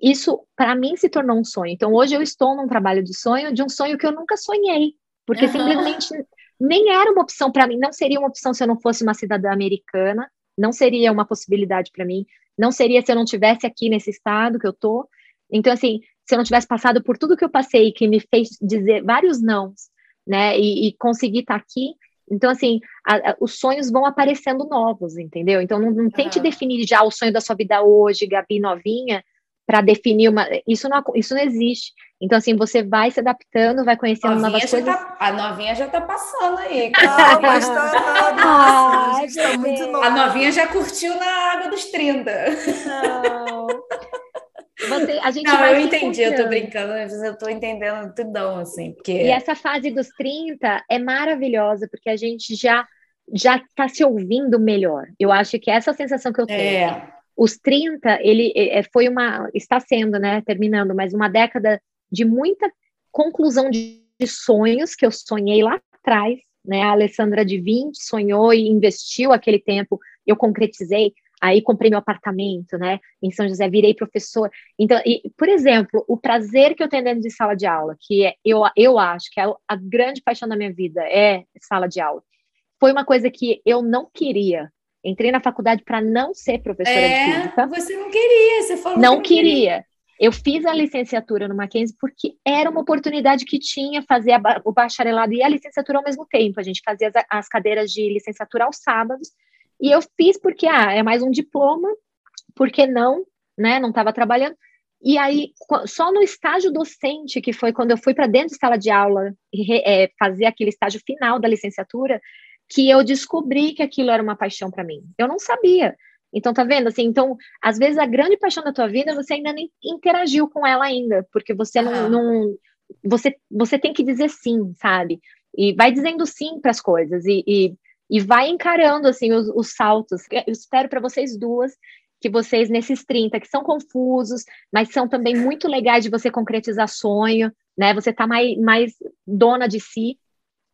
isso, para mim, se tornou um sonho. Então, hoje eu estou num trabalho de sonho, de um sonho que eu nunca sonhei, porque uhum. simplesmente nem era uma opção para mim, não seria uma opção se eu não fosse uma cidadã americana, não seria uma possibilidade para mim, não seria se eu não tivesse aqui nesse estado que eu tô. Então, assim, se eu não tivesse passado por tudo que eu passei, que me fez dizer vários nãos, né, e, e conseguir estar tá aqui, então, assim, a, a, os sonhos vão aparecendo novos, entendeu? Então, não, não tente definir já o sonho da sua vida hoje, Gabi novinha, para definir uma. Isso não, isso não existe. Então, assim, você vai se adaptando, vai conhecendo novinha novas coisas. Tá, a novinha já tá passando aí. Calma, mas tá, ah, a, tá muito nova. a novinha já curtiu na água dos 30. Não. Você, a gente não, eu entendi, eu tô brincando, eu tô entendendo tudão, assim. Porque... E essa fase dos 30 é maravilhosa, porque a gente já já tá se ouvindo melhor. Eu acho que essa sensação que eu tenho. É. Os 30, ele é, foi uma. Está sendo, né? Terminando, mas uma década de muita conclusão de, de sonhos que eu sonhei lá atrás. Né? A Alessandra de 20 sonhou e investiu aquele tempo, eu concretizei. Aí comprei meu apartamento, né? Em São José, virei professor. Então, e, por exemplo, o prazer que eu tenho dentro de sala de aula, que é, eu, eu acho que é a grande paixão da minha vida é sala de aula, foi uma coisa que eu não queria. Entrei na faculdade para não ser professora é, de física. Você não queria, você falou. Não, não queria. queria. Eu fiz a licenciatura no Mackenzie porque era uma oportunidade que tinha fazer o bacharelado e a licenciatura ao mesmo tempo. A gente fazia as, as cadeiras de licenciatura aos sábados e eu fiz porque, ah, é mais um diploma, porque não, né? Não estava trabalhando. E aí, só no estágio docente, que foi quando eu fui para dentro de sala de aula é, fazer aquele estágio final da licenciatura, que eu descobri que aquilo era uma paixão para mim. Eu não sabia. Então, tá vendo? Assim, então, às vezes a grande paixão da tua vida, você ainda nem interagiu com ela ainda, porque você não, não você, você tem que dizer sim, sabe? E vai dizendo sim para as coisas e, e e vai encarando assim os, os saltos. Eu espero para vocês duas que vocês nesses 30 que são confusos, mas são também muito legais de você concretizar sonho, né? Você tá mais, mais dona de si,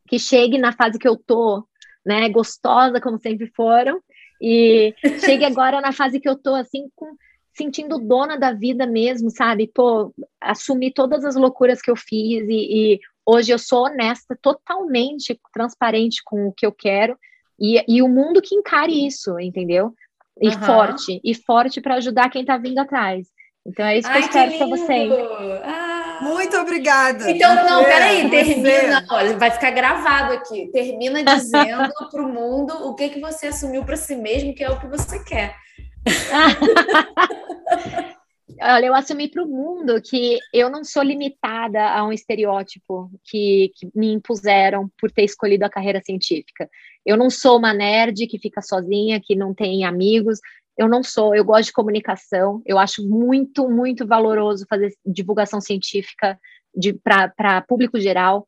que chegue na fase que eu tô, né, gostosa como sempre foram, e chegue agora na fase que eu tô assim com sentindo dona da vida mesmo, sabe? Pô, assumir todas as loucuras que eu fiz e, e Hoje eu sou honesta, totalmente transparente com o que eu quero e, e o mundo que encare isso, entendeu? E uhum. forte, e forte para ajudar quem está vindo atrás. Então é isso que Ai, eu espero para vocês. Ah. Muito obrigada. Então, não, peraí, termina. Olha, vai ficar gravado aqui. Termina dizendo para o mundo o que, que você assumiu para si mesmo, que é o que você quer. Olha, eu assumi para o mundo que eu não sou limitada a um estereótipo que, que, me impuseram por ter escolhido a carreira científica. Eu não sou uma nerd que fica sozinha, que não tem amigos. Eu não sou, eu gosto de comunicação. Eu acho muito, muito valoroso fazer divulgação científica para público geral.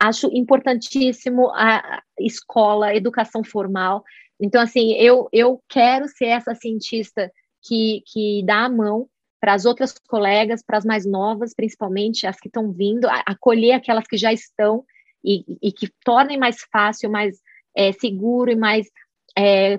Acho importantíssimo a escola, a educação formal. Então, assim, eu, eu quero ser essa cientista que, que dá a mão para as outras colegas, para as mais novas, principalmente as que estão vindo, acolher aquelas que já estão e, e que tornem mais fácil, mais é, seguro e mais é,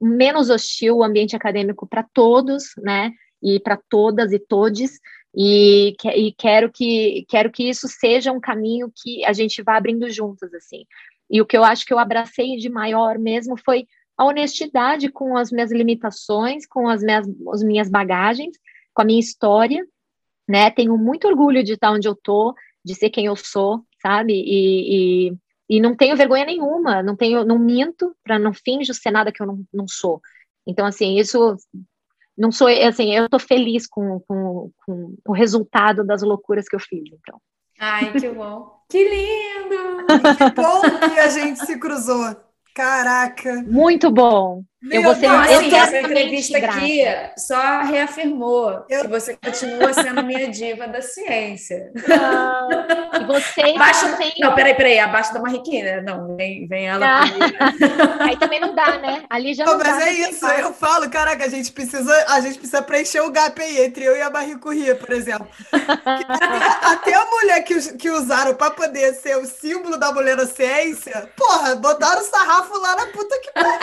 menos hostil o ambiente acadêmico para todos, né? E para todas e todes. E, e, quero que quero que isso seja um caminho que a gente vá abrindo juntas assim. E o que eu acho que eu abracei de maior mesmo foi a honestidade com as minhas limitações, com as minhas, as minhas bagagens com a minha história, né? Tenho muito orgulho de estar onde eu tô, de ser quem eu sou, sabe? E, e, e não tenho vergonha nenhuma, não tenho, não minto para não finjo ser nada que eu não, não sou. Então, assim, isso não sou, assim, eu tô feliz com, com, com o resultado das loucuras que eu fiz, então. Ai, que bom. que lindo! que bom que a gente se cruzou. Caraca! Muito bom. Meu eu vou ser, assim, essa entrevista aqui só reafirmou eu... que você continua sendo minha diva da ciência. Não. E você abaixo, não, tem... não, peraí, peraí, abaixo da Mariquina. Não, vem, vem ela. Ah. Aí também não dá, né? Ali já não, não Mas dá, é isso, eu falo, caraca, a gente precisa, a gente precisa preencher o gap aí entre eu e a Barricurria, por exemplo. até, até, a mulher que, que usaram para poder ser o símbolo da mulher na ciência, porra, botaram o sarrafo lá na puta que pariu,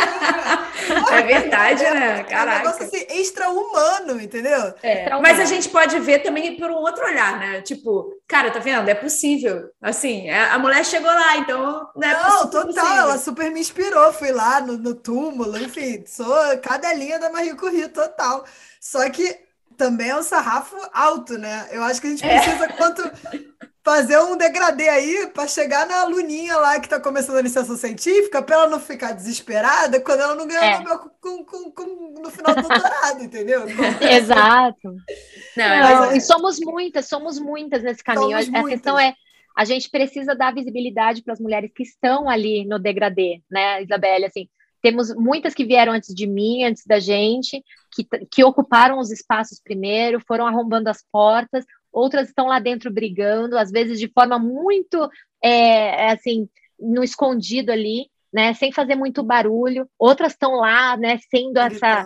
é verdade, né? Caraca. É um negócio assim, extra-humano, entendeu? É. Mas a gente pode ver também por um outro olhar, né? Tipo, cara, tá vendo? É possível. Assim, é, a mulher chegou lá, então. Né, Não, total, possível. ela super me inspirou. Fui lá no, no túmulo, enfim, sou cadelinha da Marie Curie, total. Só que também é um sarrafo alto, né? Eu acho que a gente é. precisa, é. quanto fazer um degradê aí para chegar na aluninha lá que está começando a licença científica, para ela não ficar desesperada quando ela não ganhar é. com, com, com, no final do doutorado, entendeu? Exato. Não, não é... E somos muitas, somos muitas nesse caminho. Somos a, a questão é a gente precisa dar visibilidade para as mulheres que estão ali no degradê, né, Isabelle? Assim, temos muitas que vieram antes de mim, antes da gente, que, que ocuparam os espaços primeiro, foram arrombando as portas, outras estão lá dentro brigando, às vezes de forma muito, é, assim, no escondido ali, né, sem fazer muito barulho. Outras estão lá, né, sendo essa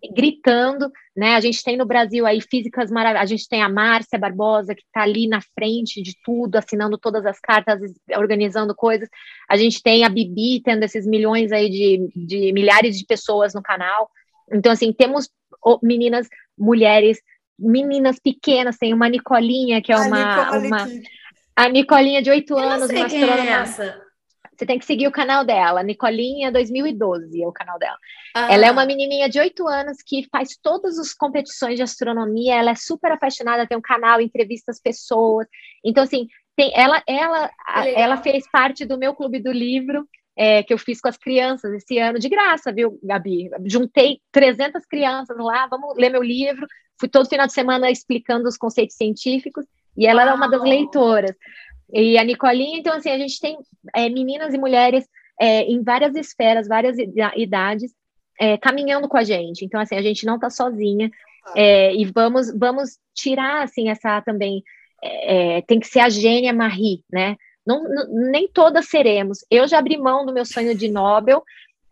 é. gritando, né? A gente tem no Brasil aí físicas maravilhosas. A gente tem a Márcia Barbosa que está ali na frente de tudo, assinando todas as cartas, organizando coisas. A gente tem a Bibi tendo esses milhões aí de, de milhares de pessoas no canal. Então assim, temos meninas, mulheres meninas pequenas, tem uma Nicolinha, que é uma. uma a Nicolinha de oito anos, uma astrônoma. É essa. Você tem que seguir o canal dela, Nicolinha 2012 é o canal dela. Ah. Ela é uma menininha de oito anos que faz todas as competições de astronomia, ela é super apaixonada, tem um canal, entrevista as pessoas. Então, assim, tem, ela, ela, ela fez parte do meu clube do livro, é, que eu fiz com as crianças esse ano, de graça, viu, Gabi? Juntei 300 crianças lá, vamos ler meu livro, fui todo final de semana explicando os conceitos científicos, e ela Uau. era uma das leitoras. E a Nicolinha, então, assim, a gente tem é, meninas e mulheres é, em várias esferas, várias idades, é, caminhando com a gente. Então, assim, a gente não está sozinha. É, e vamos, vamos tirar, assim, essa também. É, tem que ser a gênia Marie, né? Não, não, nem todas seremos. Eu já abri mão do meu sonho de Nobel.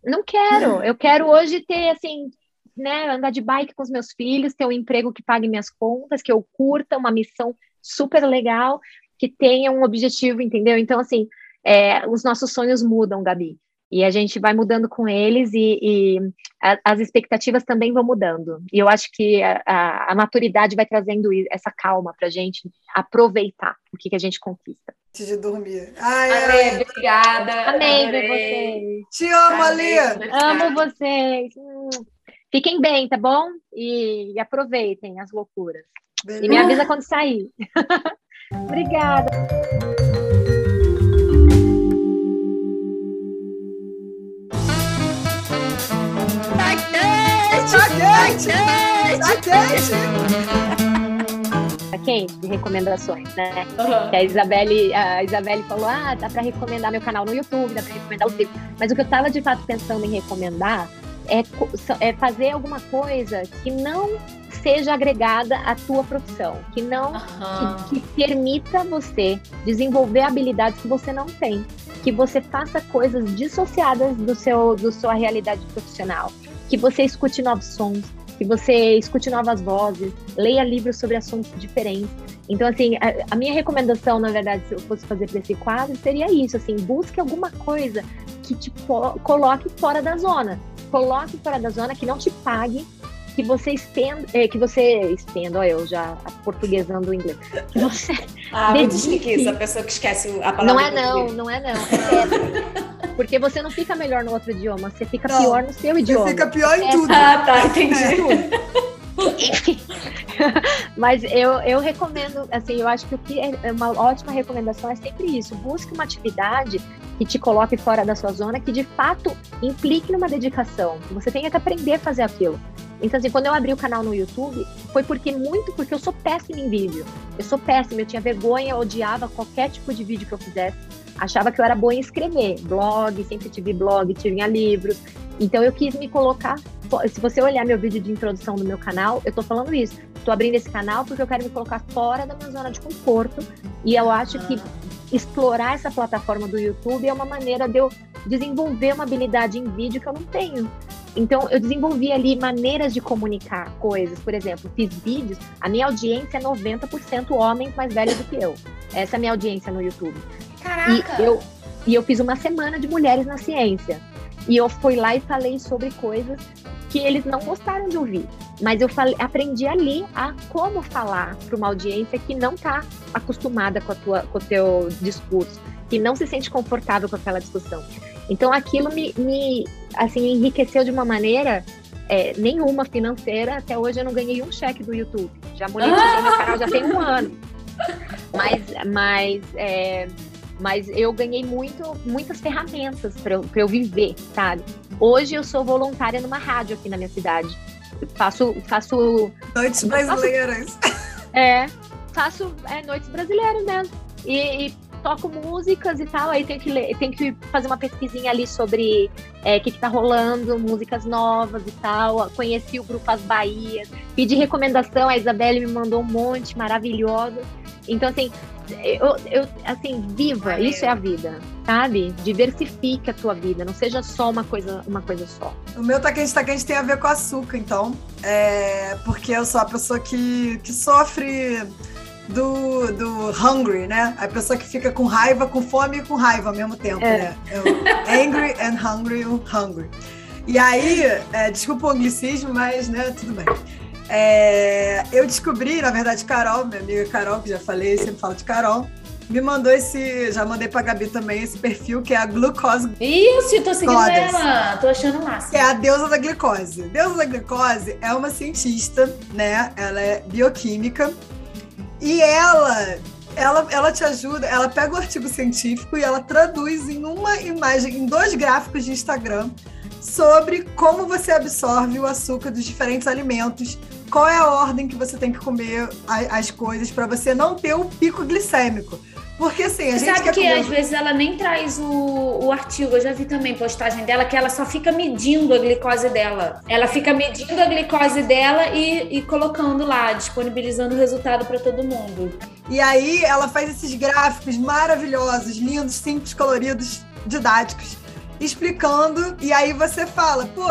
Não quero. Eu quero hoje ter, assim, né, andar de bike com os meus filhos, ter um emprego que pague minhas contas, que eu curta, uma missão super legal, que tenha um objetivo, entendeu? Então, assim, é, os nossos sonhos mudam, Gabi. E a gente vai mudando com eles e, e a, as expectativas também vão mudando. E eu acho que a, a, a maturidade vai trazendo essa calma para a gente aproveitar o que, que a gente conquista. Antes de dormir. Ai, ai. obrigada. Amei ver vocês. Te amo, Ale. Amo vocês. Hum. Fiquem bem, tá bom? E, e aproveitem as loucuras. Beleza. E me avisa quando sair. Obrigada. Tá quente! Tá quente! Tá quente de recomendações, né? Uhum. Que a Isabelle, a Isabelle falou: ah, dá para recomendar meu canal no YouTube, dá para recomendar os livros. Mas o que eu estava de fato pensando em recomendar é, é fazer alguma coisa que não seja agregada à tua profissão, que não uhum. que, que, permita você desenvolver habilidades que você não tem, que você faça coisas dissociadas do seu do sua realidade profissional, que você escute novos sons, que você escute novas vozes, leia livros sobre assuntos diferentes. Então, assim, a, a minha recomendação, na verdade, se eu fosse fazer para esse quadro, seria isso, assim, busque alguma coisa que te coloque fora da zona. Coloque fora da zona, que não te pague, que você estenda, é, que você estenda, olha, eu já portuguesando o inglês. Que você ah, dedique... isso, a pessoa que esquece a palavra. Não é não, não é não. É porque você não fica melhor no outro idioma, você fica não, pior no seu idioma. Você fica pior em é, tudo. Ah, tá, entendi. Enfim. Mas eu, eu recomendo, assim, eu acho que o que é uma ótima recomendação é sempre isso. Busque uma atividade que te coloque fora da sua zona, que de fato implique numa dedicação. Você tenha que aprender a fazer aquilo. Então, assim, quando eu abri o canal no YouTube, foi porque muito porque eu sou péssima em vídeo. Eu sou péssima, eu tinha vergonha, odiava qualquer tipo de vídeo que eu fizesse. Achava que eu era boa em escrever, blog, sempre tive blog, tinha livros. Então eu quis me colocar. Se você olhar meu vídeo de introdução do meu canal, eu tô falando isso. Tô abrindo esse canal porque eu quero me colocar fora da minha zona de conforto. E eu acho que explorar essa plataforma do YouTube é uma maneira de eu desenvolver uma habilidade em vídeo que eu não tenho. Então, eu desenvolvi ali maneiras de comunicar coisas. Por exemplo, fiz vídeos, a minha audiência é 90% homens mais velhos do que eu. Essa é a minha audiência no YouTube. Caraca! E eu, e eu fiz uma semana de mulheres na ciência. E eu fui lá e falei sobre coisas que eles não gostaram de ouvir. Mas eu falei, aprendi ali a como falar para uma audiência que não está acostumada com, a tua, com o teu discurso, que não se sente confortável com aquela discussão. Então aquilo me, me assim, enriqueceu de uma maneira é, nenhuma financeira. Até hoje eu não ganhei um cheque do YouTube. Já monetizei meu canal já tem um ano. Mas, mas, é, mas eu ganhei muito, muitas ferramentas para eu, eu viver, sabe? Hoje eu sou voluntária numa rádio aqui na minha cidade. Eu faço, faço noites brasileiras. Faço, é, faço é, noites brasileiras mesmo. E, e toco músicas e tal, aí tem que ler, tem que fazer uma pesquisinha ali sobre o é, que, que tá rolando, músicas novas e tal. Conheci o grupo As Bahias, pedi recomendação, a Isabelle me mandou um monte maravilhosa. Então, assim, eu, eu assim, viva, isso é a vida, sabe? Diversifique a tua vida, não seja só uma coisa, uma coisa só. O meu tá quente, tá quente tem a ver com açúcar, então. É, porque eu sou a pessoa que, que sofre do, do hungry, né? A pessoa que fica com raiva, com fome e com raiva ao mesmo tempo, é. né? Eu, angry and hungry, hungry. E aí, é, desculpa o anglicismo, mas né, tudo bem. É, eu descobri, na verdade, Carol, minha amiga Carol, que já falei, sempre falo de Carol, me mandou esse, já mandei pra Gabi também, esse perfil que é a Glucose Isso, tô seguindo Goddess, ela, tô achando massa. Que é a deusa da glicose. Deusa da glicose é uma cientista, né? Ela é bioquímica e ela ela, ela te ajuda, ela pega o artigo científico e ela traduz em uma imagem, em dois gráficos de Instagram, sobre como você absorve o açúcar dos diferentes alimentos, qual é a ordem que você tem que comer as coisas para você não ter o pico glicêmico. Porque assim, a Você gente. Sabe que comer... às vezes ela nem traz o, o artigo. Eu já vi também postagem dela que ela só fica medindo a glicose dela. Ela fica medindo a glicose dela e, e colocando lá, disponibilizando o resultado para todo mundo. E aí ela faz esses gráficos maravilhosos, lindos, simples, coloridos, didáticos, explicando. E aí você fala, pô,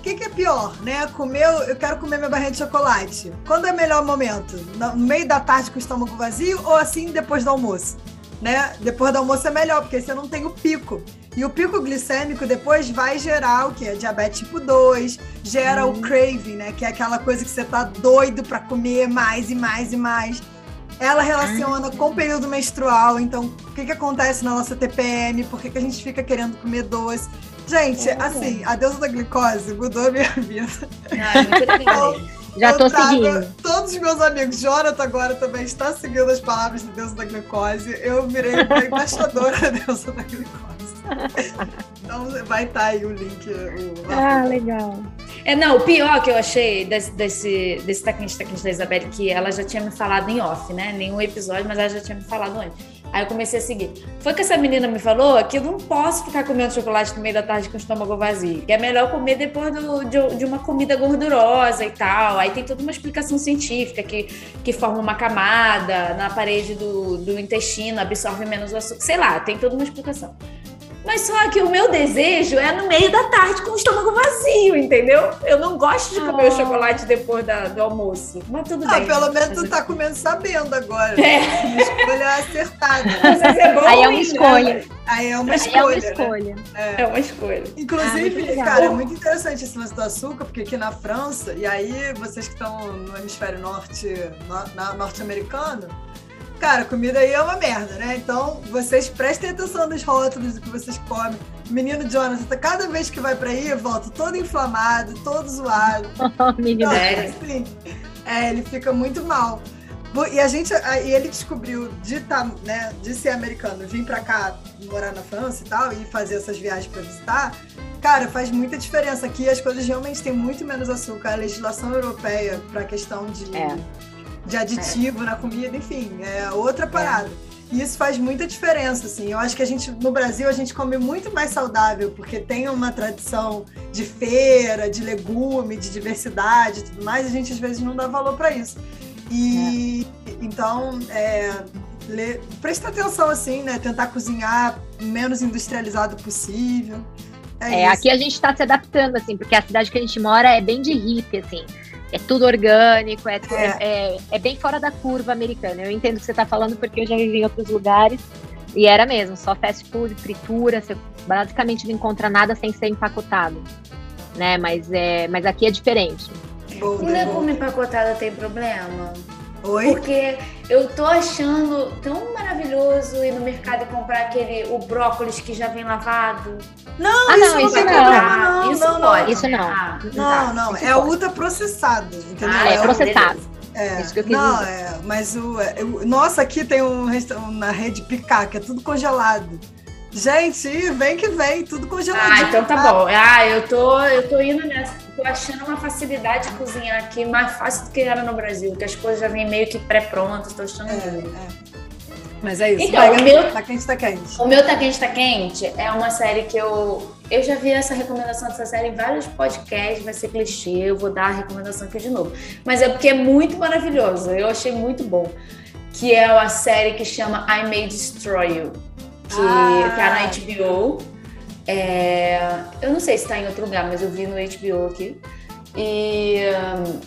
o que, que, é pior, né? Comer, eu quero comer minha barrinha de chocolate. Quando é o melhor momento? No meio da tarde com o estômago vazio ou assim depois do almoço? Né? Depois do almoço é melhor, porque você não tem o pico. E o pico glicêmico depois vai gerar o quê? Diabetes tipo 2, gera hum. o craving, né? Que é aquela coisa que você tá doido para comer mais e mais e mais. Ela relaciona ah. com o período menstrual, então o que, que acontece na nossa TPM, por que, que a gente fica querendo comer doce. Gente, oh. assim, a deusa da glicose mudou a minha vida. Ai, muito Já tô seguindo. Todos os meus amigos, Jonathan agora também está seguindo as palavras da deusa da glicose. Eu virei uma embaixadora da deusa da glicose. Então vai estar tá aí o link. O... Ah, legal. É, não, o pior que eu achei desse, desse, desse Taquinte Taquinte da Isabelle, que ela já tinha me falado em off, né? Nenhum episódio, mas ela já tinha me falado antes Aí eu comecei a seguir. Foi que essa menina me falou que eu não posso ficar comendo chocolate no meio da tarde com o estômago vazio. Que é melhor comer depois do, de, de, uma comida gordurosa e tal. Aí tem toda uma explicação científica que, que forma uma camada na parede do, do intestino, absorve menos o açúcar. Sei lá, tem toda uma explicação. Mas só que o meu desejo é no meio da tarde com o estômago vazio, entendeu? Eu não gosto de comer ah. o chocolate depois da, do almoço. Mas tudo ah, bem. pelo menos tu tá comendo sabendo agora. É. Escolha acertada. É bom, Aí é uma né? escolha. Aí é uma escolha. É uma escolha. Né? É. é. uma escolha. Inclusive, ah, cara, é muito interessante esse lance do açúcar, porque aqui na França, e aí vocês que estão no hemisfério norte, no, norte-americano, Cara, comida aí é uma merda, né? Então, vocês prestem atenção nos rótulos do que vocês comem. Menino Jonathan, cada vez que vai pra aí, volta todo inflamado, todo zoado. menino então, assim, é, ele fica muito mal. E a gente, e ele descobriu de, tá, né, de ser americano, vir para cá morar na França e tal, e fazer essas viagens para visitar, cara, faz muita diferença. Aqui as coisas realmente têm muito menos açúcar. A legislação europeia para a questão de é de aditivo é. na comida, enfim, é outra parada. É. E isso faz muita diferença, assim. Eu acho que a gente, no Brasil, a gente come muito mais saudável, porque tem uma tradição de feira, de legume, de diversidade e tudo mais, a gente às vezes não dá valor para isso. E é. então, é, le, presta atenção, assim, né? Tentar cozinhar menos industrializado possível. É, é aqui a gente está se adaptando, assim, porque a cidade que a gente mora é bem de hippie, assim é tudo orgânico, é, é. é, é bem fora da curva americana. Eu entendo o que você está falando porque eu já vivi em outros lugares e era mesmo, só fast food, fritura, você basicamente não encontra nada sem ser empacotado, né? Mas, é, mas aqui é diferente. O legume empacotado tem problema? Oi? Porque eu tô achando tão maravilhoso ir no mercado e comprar aquele o brócolis que já vem lavado. Não, Ah, isso não, não, isso não. comprar, não, isso não, não. Isso não. Ah, Não, não, isso é pode. ultra processado, entendeu? Ah, é o- processado. É, Isso que eu quis não, dizer. é, mas o, é, o- nossa, aqui tem um restaurante na rede Picá, que é tudo congelado. Gente, vem que vem, tudo congeladinho. Ah, então tá bom. Ah, eu tô, eu tô indo nessa. Tô achando uma facilidade de cozinhar aqui mais fácil do que era no Brasil, que as coisas já vêm meio que pré-prontas, tô achando É, é. Mas é isso. Então, vai, o meu- Tá quente, tá quente. O meu Tá Quente Tá Quente é uma série que eu. Eu já vi essa recomendação dessa série em vários podcasts, vai ser clichê, eu vou dar a recomendação aqui de novo. Mas é porque é muito maravilhoso, eu achei muito bom. Que é a série que chama I May Destroy You, que Ah. tá na HBO. É, eu não sei se tá em outro lugar, mas eu vi no HBO aqui. E hum,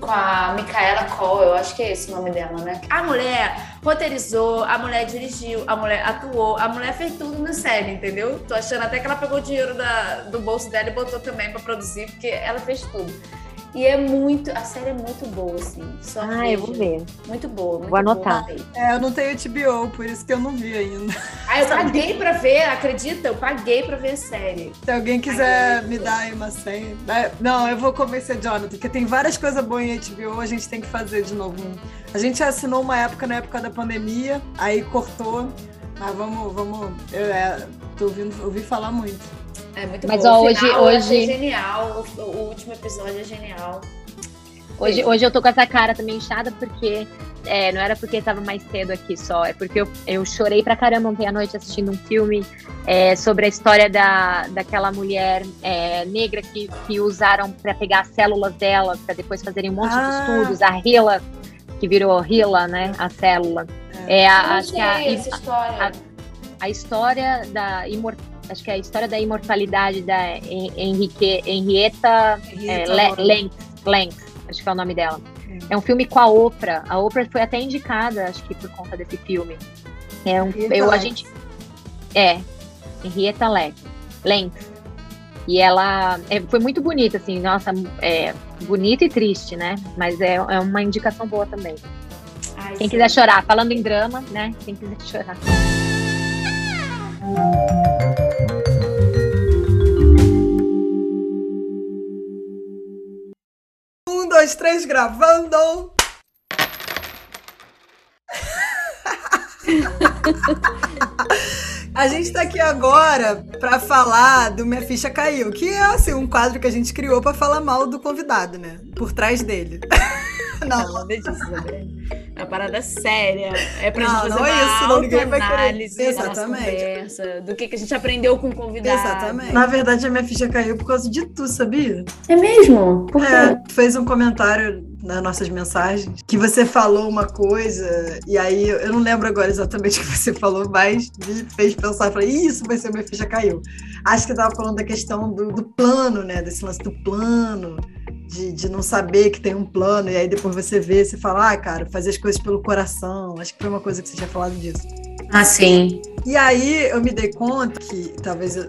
com a Micaela Cole, eu acho que é esse o nome dela, né? A mulher roteirizou, a mulher dirigiu, a mulher atuou, a mulher fez tudo na série, entendeu? Tô achando até que ela pegou o dinheiro da- do bolso dela e botou também pra produzir, porque ela fez tudo. E é muito, a série é muito boa, assim. Só Ah, eu vou ver. Muito boa, muito Vou anotar. boa. É, eu não tenho HBO, por isso que eu não vi ainda. Ah, eu paguei pra ver, acredita? Eu paguei pra ver a série. Se alguém quiser me dar aí uma senha. né? Não, eu vou convencer Jonathan, porque tem várias coisas boas em HBO, a gente tem que fazer de novo. A gente assinou uma época na época da pandemia, aí cortou. Mas vamos, vamos. Eu é, tô ouvindo, ouvi falar muito. É muito Mas, ó, O hoje- eu hoje- achei genial. O, o último episódio é genial. Hoje, hoje eu tô com essa cara também inchada porque é, não era porque tava mais cedo aqui só, é porque eu, eu chorei pra caramba ontem à noite assistindo um filme é, sobre a história da, daquela mulher é, negra que, que usaram pra pegar as células dela pra depois fazerem um monte Ah. de estudos, a Hila, que virou Hila, né? A célula. É, a, Eu não acho que a, história. a história da imor, acho que é a história da imortalidade da Hen- Henrique, Henrietta é, Rita, Le- Laura. Lentz, Lentz, acho que é o nome dela. É um filme com a Oprah. A Oprah foi até indicada, acho que por conta desse filme. É um, Henrietta eu, a gente é Henrietta Lentz. Lentz. E ela é, foi muito bonita, assim, nossa, é bonita e triste, né? Mas é, é uma indicação boa também. Ai, Quem sim. quiser chorar, falando em drama, né? Quem quiser chorar. Um, dois, três, gravando! A gente tá aqui agora pra falar do Minha Ficha Caiu, que é assim, um quadro que a gente criou pra falar mal do convidado, né? Por trás dele. Não, Nada disso, Isabel. É uma parada séria. É pra Não, gente fazer não é uma isso, senão ninguém vai querer. Exatamente. conversa, do que, que a gente aprendeu com o convidado. exatamente. Na verdade, a minha ficha caiu por causa de tu, sabia? É mesmo? Por quê? É, tu fez um comentário nas nossas mensagens que você falou uma coisa, e aí eu eu não lembro agora exatamente o que você falou, mas me fez pensar, falei, "Ih, isso vai ser minha ficha caiu. Acho que tava falando da questão do, do plano, né? Desse lance do plano, de, de não saber que tem um plano, e aí depois você vê, você fala, ah, cara, fazer as coisas pelo coração. Acho que foi uma coisa que você tinha falado disso. Ah, sim. E aí eu me dei conta que talvez eu,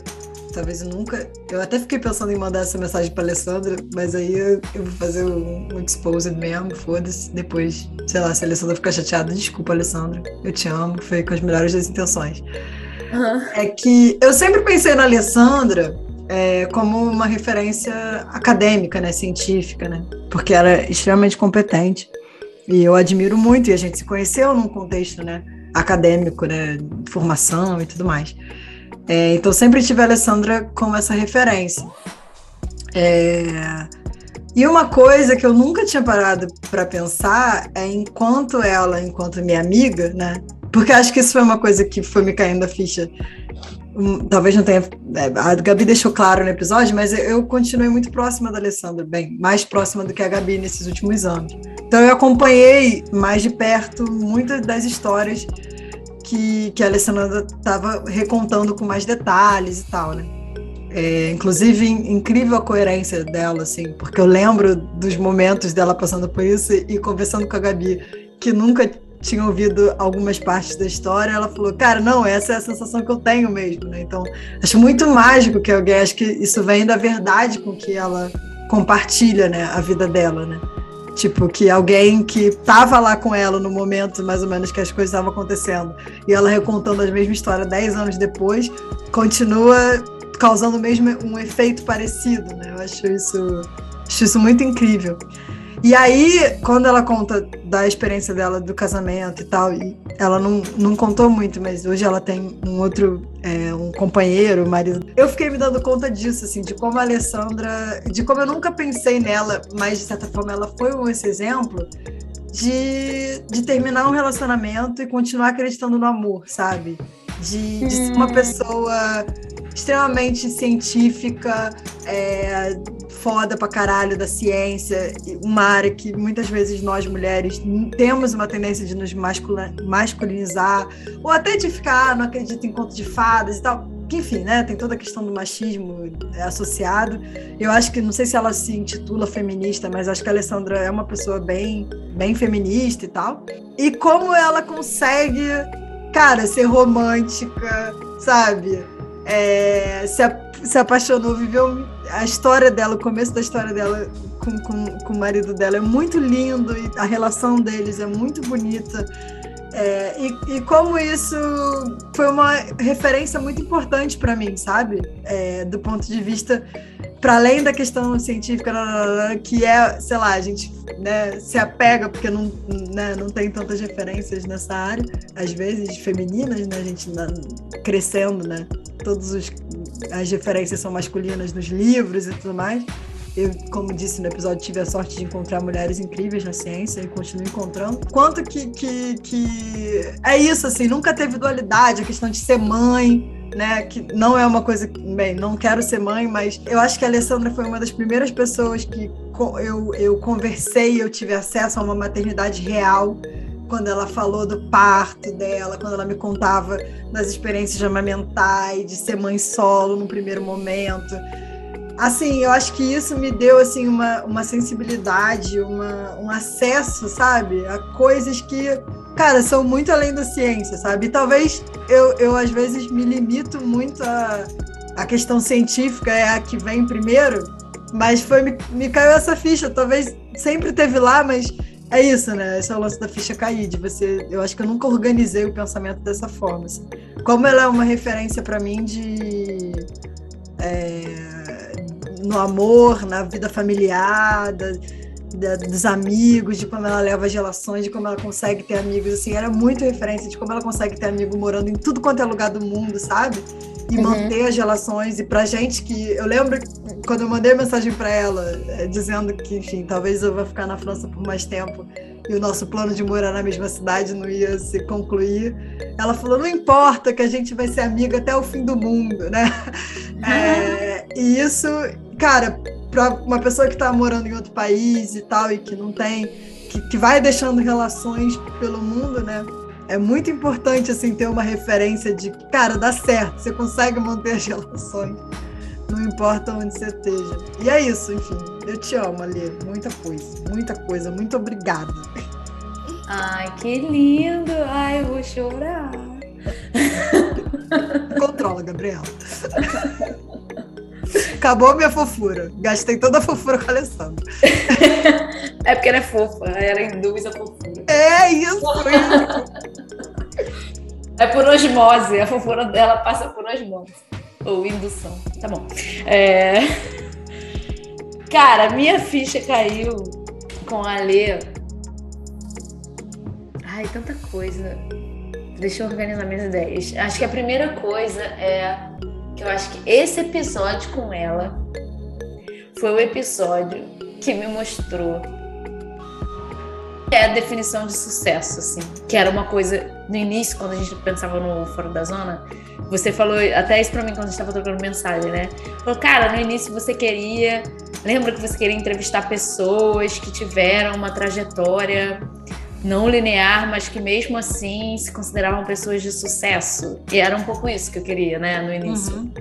talvez eu nunca. Eu até fiquei pensando em mandar essa mensagem pra Alessandra, mas aí eu, eu vou fazer um, um exposed mesmo, foda-se. Depois, sei lá, se a Alessandra ficar chateada, desculpa, Alessandra. Eu te amo, foi com as melhores das intenções. É que eu sempre pensei na Alessandra é, como uma referência acadêmica, né, científica, né? Porque ela é extremamente competente. E eu admiro muito, e a gente se conheceu num contexto, né? acadêmico, né, formação e tudo mais. É, então sempre tive a Alessandra como essa referência. É, e uma coisa que eu nunca tinha parado para pensar é enquanto ela, enquanto minha amiga, né? Porque acho que isso foi uma coisa que foi me caindo a ficha. Um, talvez não tenha. é, A Gabi deixou claro no episódio, mas eu continuei muito próxima da Alessandra, bem, mais próxima do que a Gabi nesses últimos anos. Então eu acompanhei mais de perto muitas das histórias que, que a Alessandra estava recontando com mais detalhes e tal, né? É, inclusive, incrível a coerência dela, assim, porque eu lembro dos momentos dela passando por isso e, e conversando com a Gabi, que nunca tinha ouvido algumas partes da história, ela falou, cara, não, essa é a sensação que eu tenho mesmo, né? Então, acho muito mágico que alguém, acho que isso vem da verdade com que ela compartilha, né, a vida dela, né? Tipo, que alguém que tava lá com ela no momento, mais ou menos, que as coisas estavam acontecendo, e ela recontando a mesma história dez anos depois, continua causando mesmo um efeito parecido, né? Eu acho isso, acho isso muito incrível. E aí, quando ela conta da experiência dela do casamento e tal, e ela não, não contou muito, mas hoje ela tem um outro, é, um companheiro, marido. Eu fiquei me dando conta disso, assim, de como a Alessandra, de como eu nunca pensei nela, mas de certa forma ela foi um, esse exemplo de, de terminar um relacionamento e continuar acreditando no amor, sabe? De, de ser uma pessoa extremamente científica, é, foda pra caralho da ciência, uma área que muitas vezes nós mulheres temos uma tendência de nos masculinizar, ou até de ficar, ah, não acredito em conto de fadas e tal. Enfim, né? Tem toda a questão do machismo associado. Eu acho que, não sei se ela se intitula feminista, mas acho que a Alessandra é uma pessoa bem, bem feminista e tal. E como ela consegue, cara, ser romântica, sabe? é, se, a, se apaixonou, viveu a história dela, o começo da história dela com, com, com o marido dela é muito lindo e a relação deles é muito bonita. É, e, e, como isso foi uma referência muito importante para mim, sabe? É, do ponto de vista, para além da questão científica, que é, sei lá, a gente né, se apega porque não, né, não tem tantas referências nessa área, às vezes femininas, né? A gente crescendo, né? Todas as referências são masculinas nos livros e tudo mais. Eu, como disse no episódio, tive a sorte de encontrar mulheres incríveis na ciência e continuo encontrando. Quanto que, que, que é isso, assim, nunca teve dualidade, a questão de ser mãe, né? Que não é uma coisa. Bem, não quero ser mãe, mas eu acho que a Alessandra foi uma das primeiras pessoas que eu, eu conversei, eu tive acesso a uma maternidade real quando ela falou do parto dela, quando ela me contava das experiências de amamentar e de ser mãe solo no primeiro momento assim, eu acho que isso me deu assim uma, uma sensibilidade, uma, um acesso, sabe, a coisas que, cara, são muito além da ciência, sabe? E talvez eu, eu às vezes me limito muito a a questão científica é a que vem primeiro, mas foi me, me caiu essa ficha, talvez sempre teve lá, mas é isso, né? Esse é o lance da ficha cair, de você. Eu acho que eu nunca organizei o pensamento dessa forma. Assim. Como ela é uma referência para mim de. É, no amor, na vida familiar, da, da, dos amigos, de como ela leva as relações, de como ela consegue ter amigos, assim, era muito referência de como ela consegue ter amigo morando em tudo quanto é lugar do mundo, sabe? E uhum. manter as relações. E pra gente que. Eu lembro quando eu mandei mensagem para ela, é, dizendo que, enfim, talvez eu vá ficar na França por mais tempo e o nosso plano de morar na mesma cidade não ia se concluir. Ela falou: não importa que a gente vai ser amiga até o fim do mundo, né? Uhum. É, e isso cara, para uma pessoa que está morando em outro país e tal, e que não tem, que, que vai deixando relações pelo mundo, né? É muito importante, assim, ter uma referência de, cara, dá certo, você consegue manter as relações, não importa onde você esteja. E é isso, enfim. Eu te amo, Alê. Muita coisa, muita coisa. Muito obrigada. Ai, que lindo! Ai, eu vou chorar. Controla, Gabriela. Acabou minha fofura. Gastei toda a fofura com a Alessandra. é porque ela é fofa, ela induz a fofura. É isso! é por osmose, a fofura dela passa por osmose. Ou indução. Tá bom. É... Cara, minha ficha caiu com a Lê. Ai, tanta coisa. Deixa eu organizar minhas ideias. Acho que a primeira coisa é que eu acho que esse episódio com ela foi o episódio que me mostrou é a definição de sucesso, assim, que era uma coisa no início quando a gente pensava no fora da zona. Você falou até isso para mim quando a gente estava trocando mensagem, né? Falou, cara, no início você queria, lembra que você queria entrevistar pessoas que tiveram uma trajetória não linear, mas que mesmo assim se consideravam pessoas de sucesso. E era um pouco isso que eu queria, né, no início. Uhum.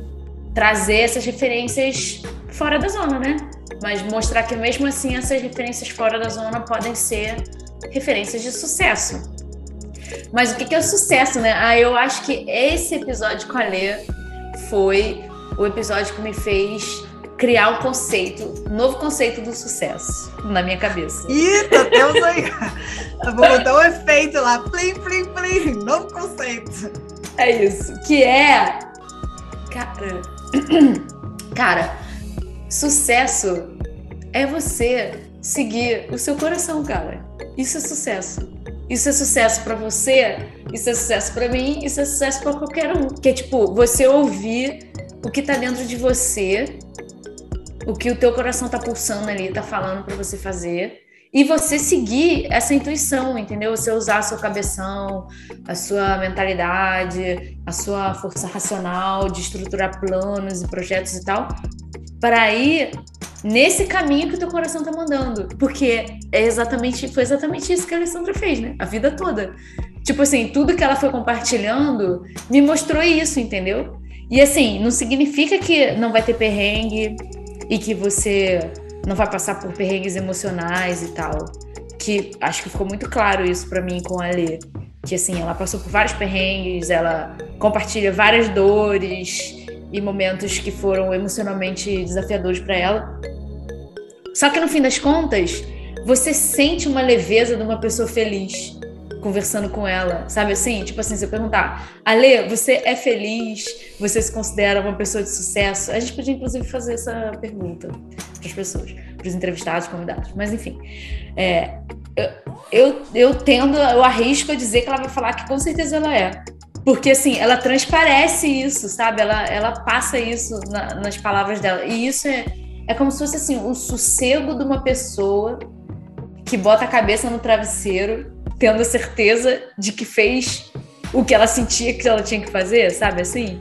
Trazer essas referências fora da zona, né? Mas mostrar que mesmo assim essas referências fora da zona podem ser referências de sucesso. Mas o que é o sucesso, né? Ah, eu acho que esse episódio com a Lê foi o episódio que me fez criar um conceito, um novo conceito do sucesso na minha cabeça. Ih, tá temos aí. Vou botar um efeito lá. Plim, plim, plim. Novo conceito. É isso. Que é. Cara. Cara, sucesso é você seguir o seu coração, cara. Isso é sucesso. Isso é sucesso para você, isso é sucesso para mim, isso é sucesso para qualquer um. Que é tipo, você ouvir o que tá dentro de você, o que o teu coração tá pulsando ali, tá falando para você fazer, e você seguir essa intuição, entendeu? Você usar sua cabeção, a sua mentalidade, a sua força racional de estruturar planos e projetos e tal, para ir nesse caminho que o teu coração tá mandando. Porque é exatamente, foi exatamente isso que a Alessandra fez, né? A vida toda. Tipo assim, tudo que ela foi compartilhando me mostrou isso, entendeu? E assim, não significa que não vai ter perrengue e que você não vai passar por perrengues emocionais e tal. Que acho que ficou muito claro isso para mim com a Lê. Que assim, ela passou por vários perrengues, ela compartilha várias dores e momentos que foram emocionalmente desafiadores para ela. Só que no fim das contas, você sente uma leveza de uma pessoa feliz conversando com ela, sabe assim? Tipo assim, você perguntar, Ale, você é feliz? Você se considera uma pessoa de sucesso? A gente podia, inclusive, fazer essa pergunta para as pessoas, para os entrevistados, convidados. Mas, enfim, é, eu, eu, eu tendo, eu arrisco a dizer que ela vai falar que com certeza ela é. Porque, assim, ela transparece isso, sabe? Ela, ela passa isso na, nas palavras dela. E isso é, é como se fosse, assim, o sossego de uma pessoa que bota a cabeça no travesseiro, tendo a certeza de que fez o que ela sentia que ela tinha que fazer, sabe? Assim,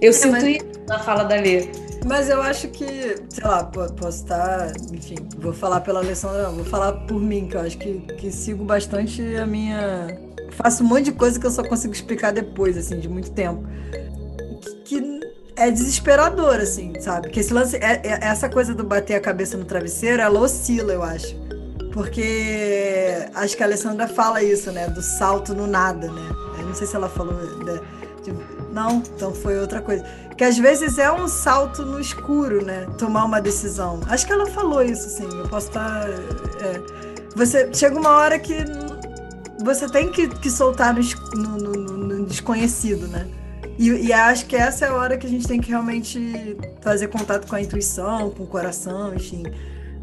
eu é, sinto mas... isso na fala da Lê. Mas eu acho que, sei lá, posso estar, enfim, vou falar pela Alessandra, não, vou falar por mim, que eu acho que, que sigo bastante a minha faço um monte de coisa que eu só consigo explicar depois, assim, de muito tempo. Que, que é desesperador, assim, sabe? Que esse lance, é, é, essa coisa do bater a cabeça no travesseiro, ela oscila, eu acho. Porque acho que a Alessandra fala isso, né? Do salto no nada, né? Eu não sei se ela falou. Né? Não, então foi outra coisa. Que às vezes é um salto no escuro, né? Tomar uma decisão. Acho que ela falou isso, sim. Eu posso estar. É, você chega uma hora que você tem que, que soltar no, no, no, no desconhecido, né? E, e, acho que essa é a hora que a gente tem que realmente fazer contato com a intuição, com o coração, enfim,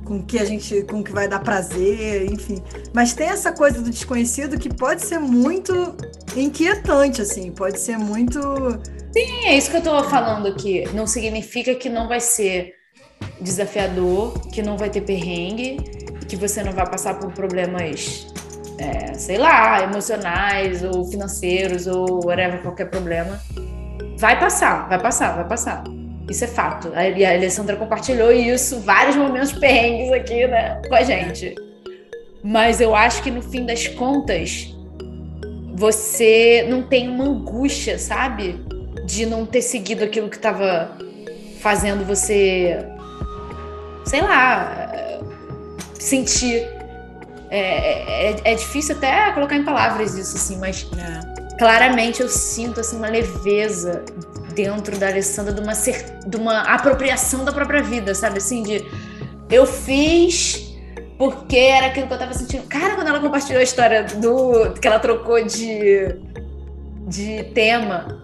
com o que a gente, com que vai dar prazer, enfim. Mas tem essa coisa do desconhecido que pode ser muito inquietante, assim, pode ser muito. Sim, é isso que eu tô falando aqui. Não significa que não vai ser desafiador, que não vai ter perrengue, que você não vai passar por problemas é, sei lá, emocionais ou financeiros ou whatever, qualquer problema, vai passar, vai passar, vai passar. Isso é fato. E a Alessandra compartilhou isso, vários momentos perrengues aqui, né, com a gente. Mas eu acho que no fim das contas, você não tem uma angústia, sabe? De não ter seguido aquilo que estava fazendo você, sei lá, sentir é, é, é, difícil até colocar em palavras isso, assim, mas é. claramente eu sinto assim, uma leveza dentro da Alessandra de uma, de uma apropriação da própria vida, sabe? Assim, de eu fiz porque era aquilo que eu tava sentindo. Cara, quando ela compartilhou a história do que ela trocou de, de tema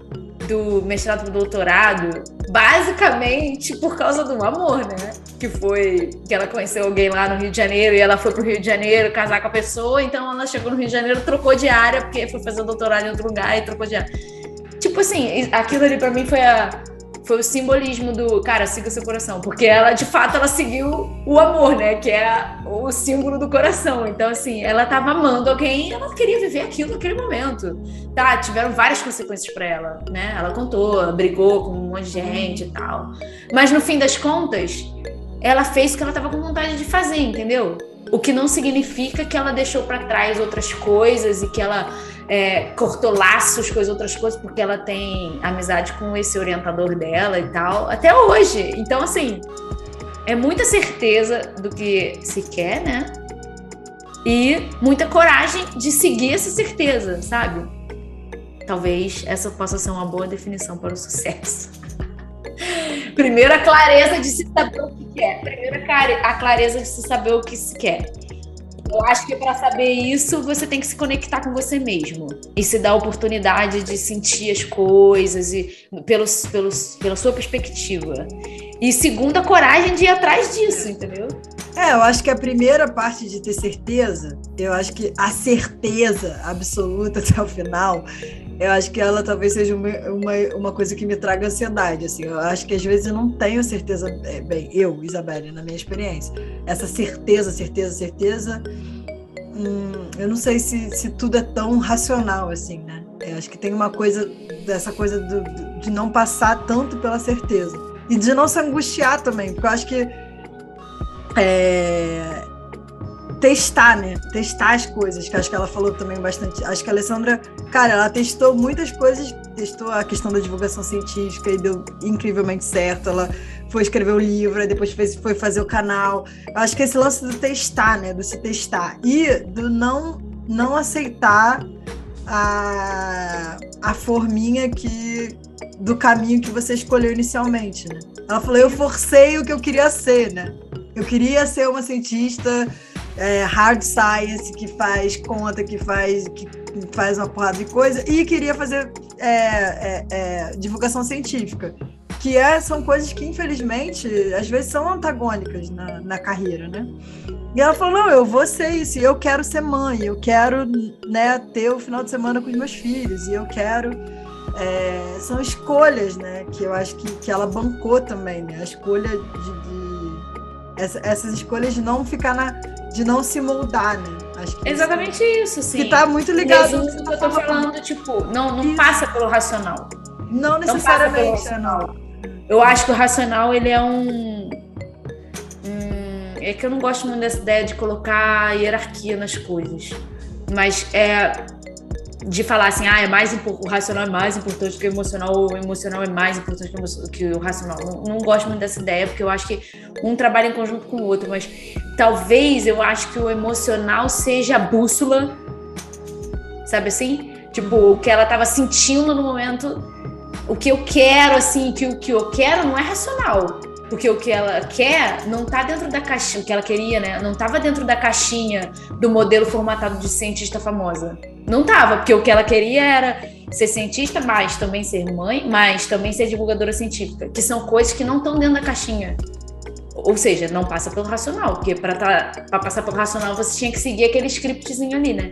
do mestrado pro doutorado, basicamente por causa do amor, né? Que foi que ela conheceu alguém lá no Rio de Janeiro e ela foi pro Rio de Janeiro casar com a pessoa, então ela chegou no Rio de Janeiro, trocou de área, porque foi fazer o doutorado em outro lugar e trocou de área. Tipo assim, aquilo ali para mim foi a foi o simbolismo do cara, siga seu coração, porque ela de fato ela seguiu o amor, né, que é o símbolo do coração. Então assim, ela tava amando alguém, ela queria viver aquilo naquele momento. Tá, tiveram várias consequências para ela, né? Ela contou, brigou com um monte de gente e tal. Mas no fim das contas, ela fez o que ela tava com vontade de fazer, entendeu? O que não significa que ela deixou para trás outras coisas e que ela é, cortou laços com as outras coisas, porque ela tem amizade com esse orientador dela e tal, até hoje. Então, assim, é muita certeza do que se quer, né? E muita coragem de seguir essa certeza, sabe? Talvez essa possa ser uma boa definição para o sucesso. Primeiro a clareza de se saber o que quer. Primeiro a clareza de se saber o que se quer. Eu acho que para saber isso, você tem que se conectar com você mesmo e se dar a oportunidade de sentir as coisas e pelos, pelos, pela sua perspectiva. E segundo, a coragem de ir atrás disso, entendeu? É, eu acho que a primeira parte de ter certeza, eu acho que a certeza absoluta até o final, eu acho que ela talvez seja uma, uma, uma coisa que me traga ansiedade. Assim, eu acho que às vezes eu não tenho certeza, é, bem, eu, Isabelle, na minha experiência, essa certeza, certeza, certeza, hum, eu não sei se, se tudo é tão racional assim, né? Eu acho que tem uma coisa dessa coisa do, de não passar tanto pela certeza e de não se angustiar também, porque eu acho que é, testar, né? Testar as coisas, que acho que ela falou também bastante. Acho que a Alessandra, cara, ela testou muitas coisas, testou a questão da divulgação científica e deu incrivelmente certo. Ela foi escrever o livro, depois fez, foi fazer o canal. acho que esse lance do testar, né? Do se testar. E do não, não aceitar a, a forminha que do caminho que você escolheu inicialmente, né? Ela falou, eu forcei o que eu queria ser, né? Eu queria ser uma cientista é, hard science que faz conta, que faz, que faz uma porrada de coisa, e queria fazer é, é, é, divulgação científica. Que é, são coisas que, infelizmente, às vezes são antagônicas na, na carreira, né? E ela falou: não, eu vou ser isso, eu quero ser mãe, eu quero né, ter o final de semana com os meus filhos, e eu quero. É, são escolhas, né? Que eu acho que, que ela bancou também, né? A escolha de, de essa, essas escolhas de não ficar na, de não se moldar, né? Acho que Exatamente isso, sim. Que tá muito ligado. Resumo que eu tô falando, tipo, não, não passa pelo racional. Não necessariamente, não. Eu acho que o racional, ele é um... Hum, é que eu não gosto muito dessa ideia de colocar hierarquia nas coisas. Mas é de falar assim, ah, é mais o racional é mais importante que o emocional, ou o emocional é mais importante que o racional. Não, não, gosto muito dessa ideia, porque eu acho que um trabalha em conjunto com o outro, mas talvez eu acho que o emocional seja a bússola, sabe assim? Tipo, o que ela estava sentindo no momento, o que eu quero, assim, que o que eu quero não é racional. Porque o que ela quer não tá dentro da caixinha, o que ela queria, né? Não tava dentro da caixinha do modelo formatado de cientista famosa. Não tava, porque o que ela queria era ser cientista, mas também ser mãe, mas também ser divulgadora científica, que são coisas que não estão dentro da caixinha. Ou seja, não passa pelo racional, porque para tá, passar pelo racional você tinha que seguir aquele scriptzinho ali, né?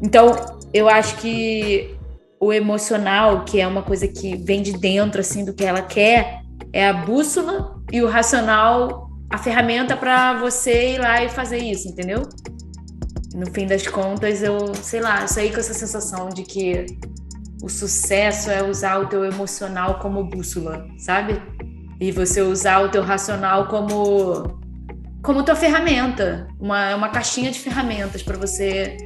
Então, eu acho que o emocional, que é uma coisa que vem de dentro, assim, do que ela quer, é a bússola e o racional a ferramenta para você ir lá e fazer isso, entendeu? No fim das contas, eu, sei lá, eu saí com essa sensação de que o sucesso é usar o teu emocional como bússola, sabe? E você usar o teu racional como como tua ferramenta, uma, uma caixinha de ferramentas para você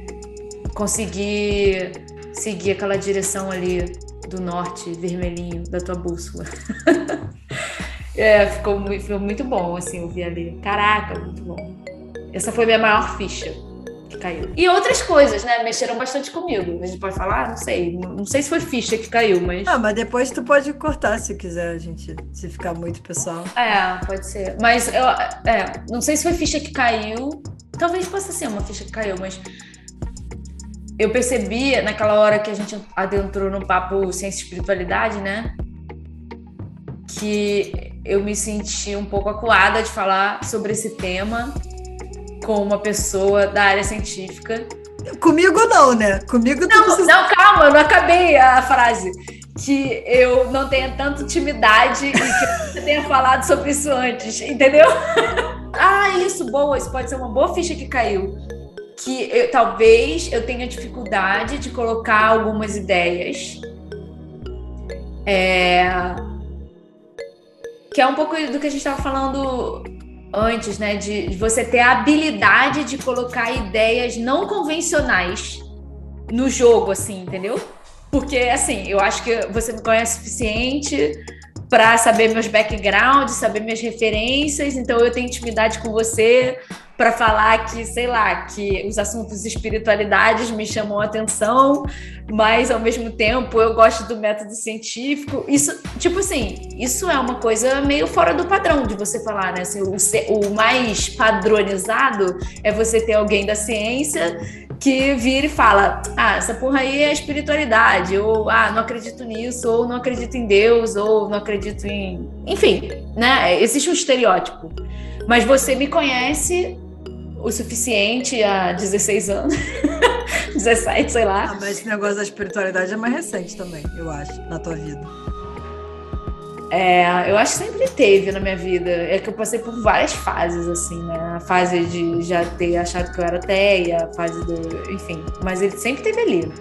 conseguir seguir aquela direção ali do norte vermelhinho da tua bússola. é, ficou muito, ficou muito bom, assim, ouvir ali. Caraca, muito bom. Essa foi minha maior ficha que caiu. E outras coisas, né? Mexeram bastante comigo. A gente pode falar? Não sei. Não sei se foi ficha que caiu, mas. Ah, mas depois tu pode cortar se quiser, gente. Se ficar muito pessoal. É, pode ser. Mas eu. É, não sei se foi ficha que caiu. Talvez possa ser uma ficha que caiu, mas eu percebi naquela hora que a gente adentrou no papo ciência e espiritualidade, né? Que eu me senti um pouco acuada de falar sobre esse tema com uma pessoa da área científica. Comigo não, né? Comigo não. Não, não calma, eu não acabei a frase. Que eu não tenha tanto intimidade e que você tenha falado sobre isso antes, entendeu? ah, isso, boa, isso pode ser uma boa ficha que caiu que eu, talvez eu tenha dificuldade de colocar algumas ideias. É, que é um pouco do que a gente estava falando antes, né? De, de, você ter a habilidade de colocar ideias não convencionais no jogo, assim, entendeu? Porque, assim, eu acho que você me conhece o suficiente para saber meus backgrounds, saber minhas referências, então eu tenho intimidade com você para falar que, sei lá, que os assuntos de espiritualidades me chamam a atenção, mas ao mesmo tempo eu gosto do método científico. Isso, tipo assim, isso é uma coisa meio fora do padrão de você falar, né? Assim, o, o mais padronizado é você ter alguém da ciência que vira e fala: ah, essa porra aí é espiritualidade, ou ah, não acredito nisso, ou não acredito em Deus, ou não acredito em. Enfim, né? Existe um estereótipo. Mas você me conhece o suficiente há 16 anos. 17, sei lá. Ah, mas esse negócio da espiritualidade é mais recente também, eu acho, na tua vida. É, eu acho que sempre teve na minha vida. É que eu passei por várias fases, assim, né? A fase de já ter achado que eu era ateia, a fase do. Enfim. Mas ele sempre teve ali.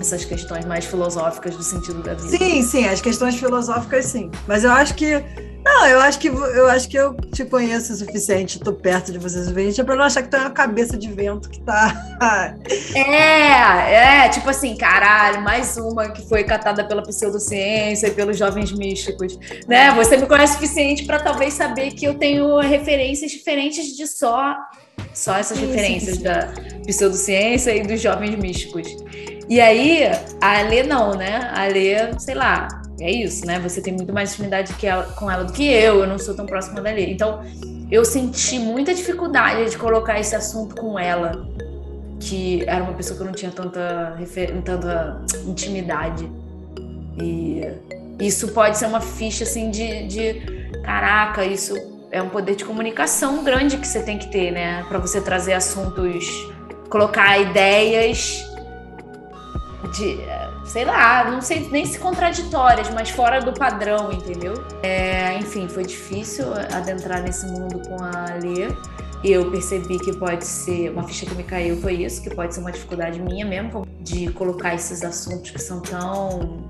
Essas questões mais filosóficas do sentido da vida. Sim, sim, as questões filosóficas, sim. Mas eu acho que não, eu acho que eu acho que eu te conheço o suficiente, tô perto de você o suficiente pra não achar que tu é uma cabeça de vento que tá. é, é, tipo assim, caralho, mais uma que foi catada pela pseudociência e pelos jovens místicos. Né? Você me conhece o suficiente para talvez saber que eu tenho referências diferentes de só só essas sim, referências sim, sim. da pseudociência e dos jovens místicos. E aí, a Alê não, né? A Alê, sei lá, é isso, né? Você tem muito mais intimidade que ela, com ela do que eu, eu não sou tão próxima dali. Então, eu senti muita dificuldade de colocar esse assunto com ela, que era uma pessoa que eu não tinha tanta, tanta intimidade. E isso pode ser uma ficha assim de, de caraca, isso é um poder de comunicação grande que você tem que ter, né? Para você trazer assuntos, colocar ideias de sei lá, não sei nem se contraditórias, mas fora do padrão, entendeu? É, enfim, foi difícil adentrar nesse mundo com a Lê. Eu percebi que pode ser, uma ficha que me caiu foi isso, que pode ser uma dificuldade minha mesmo, de colocar esses assuntos que são tão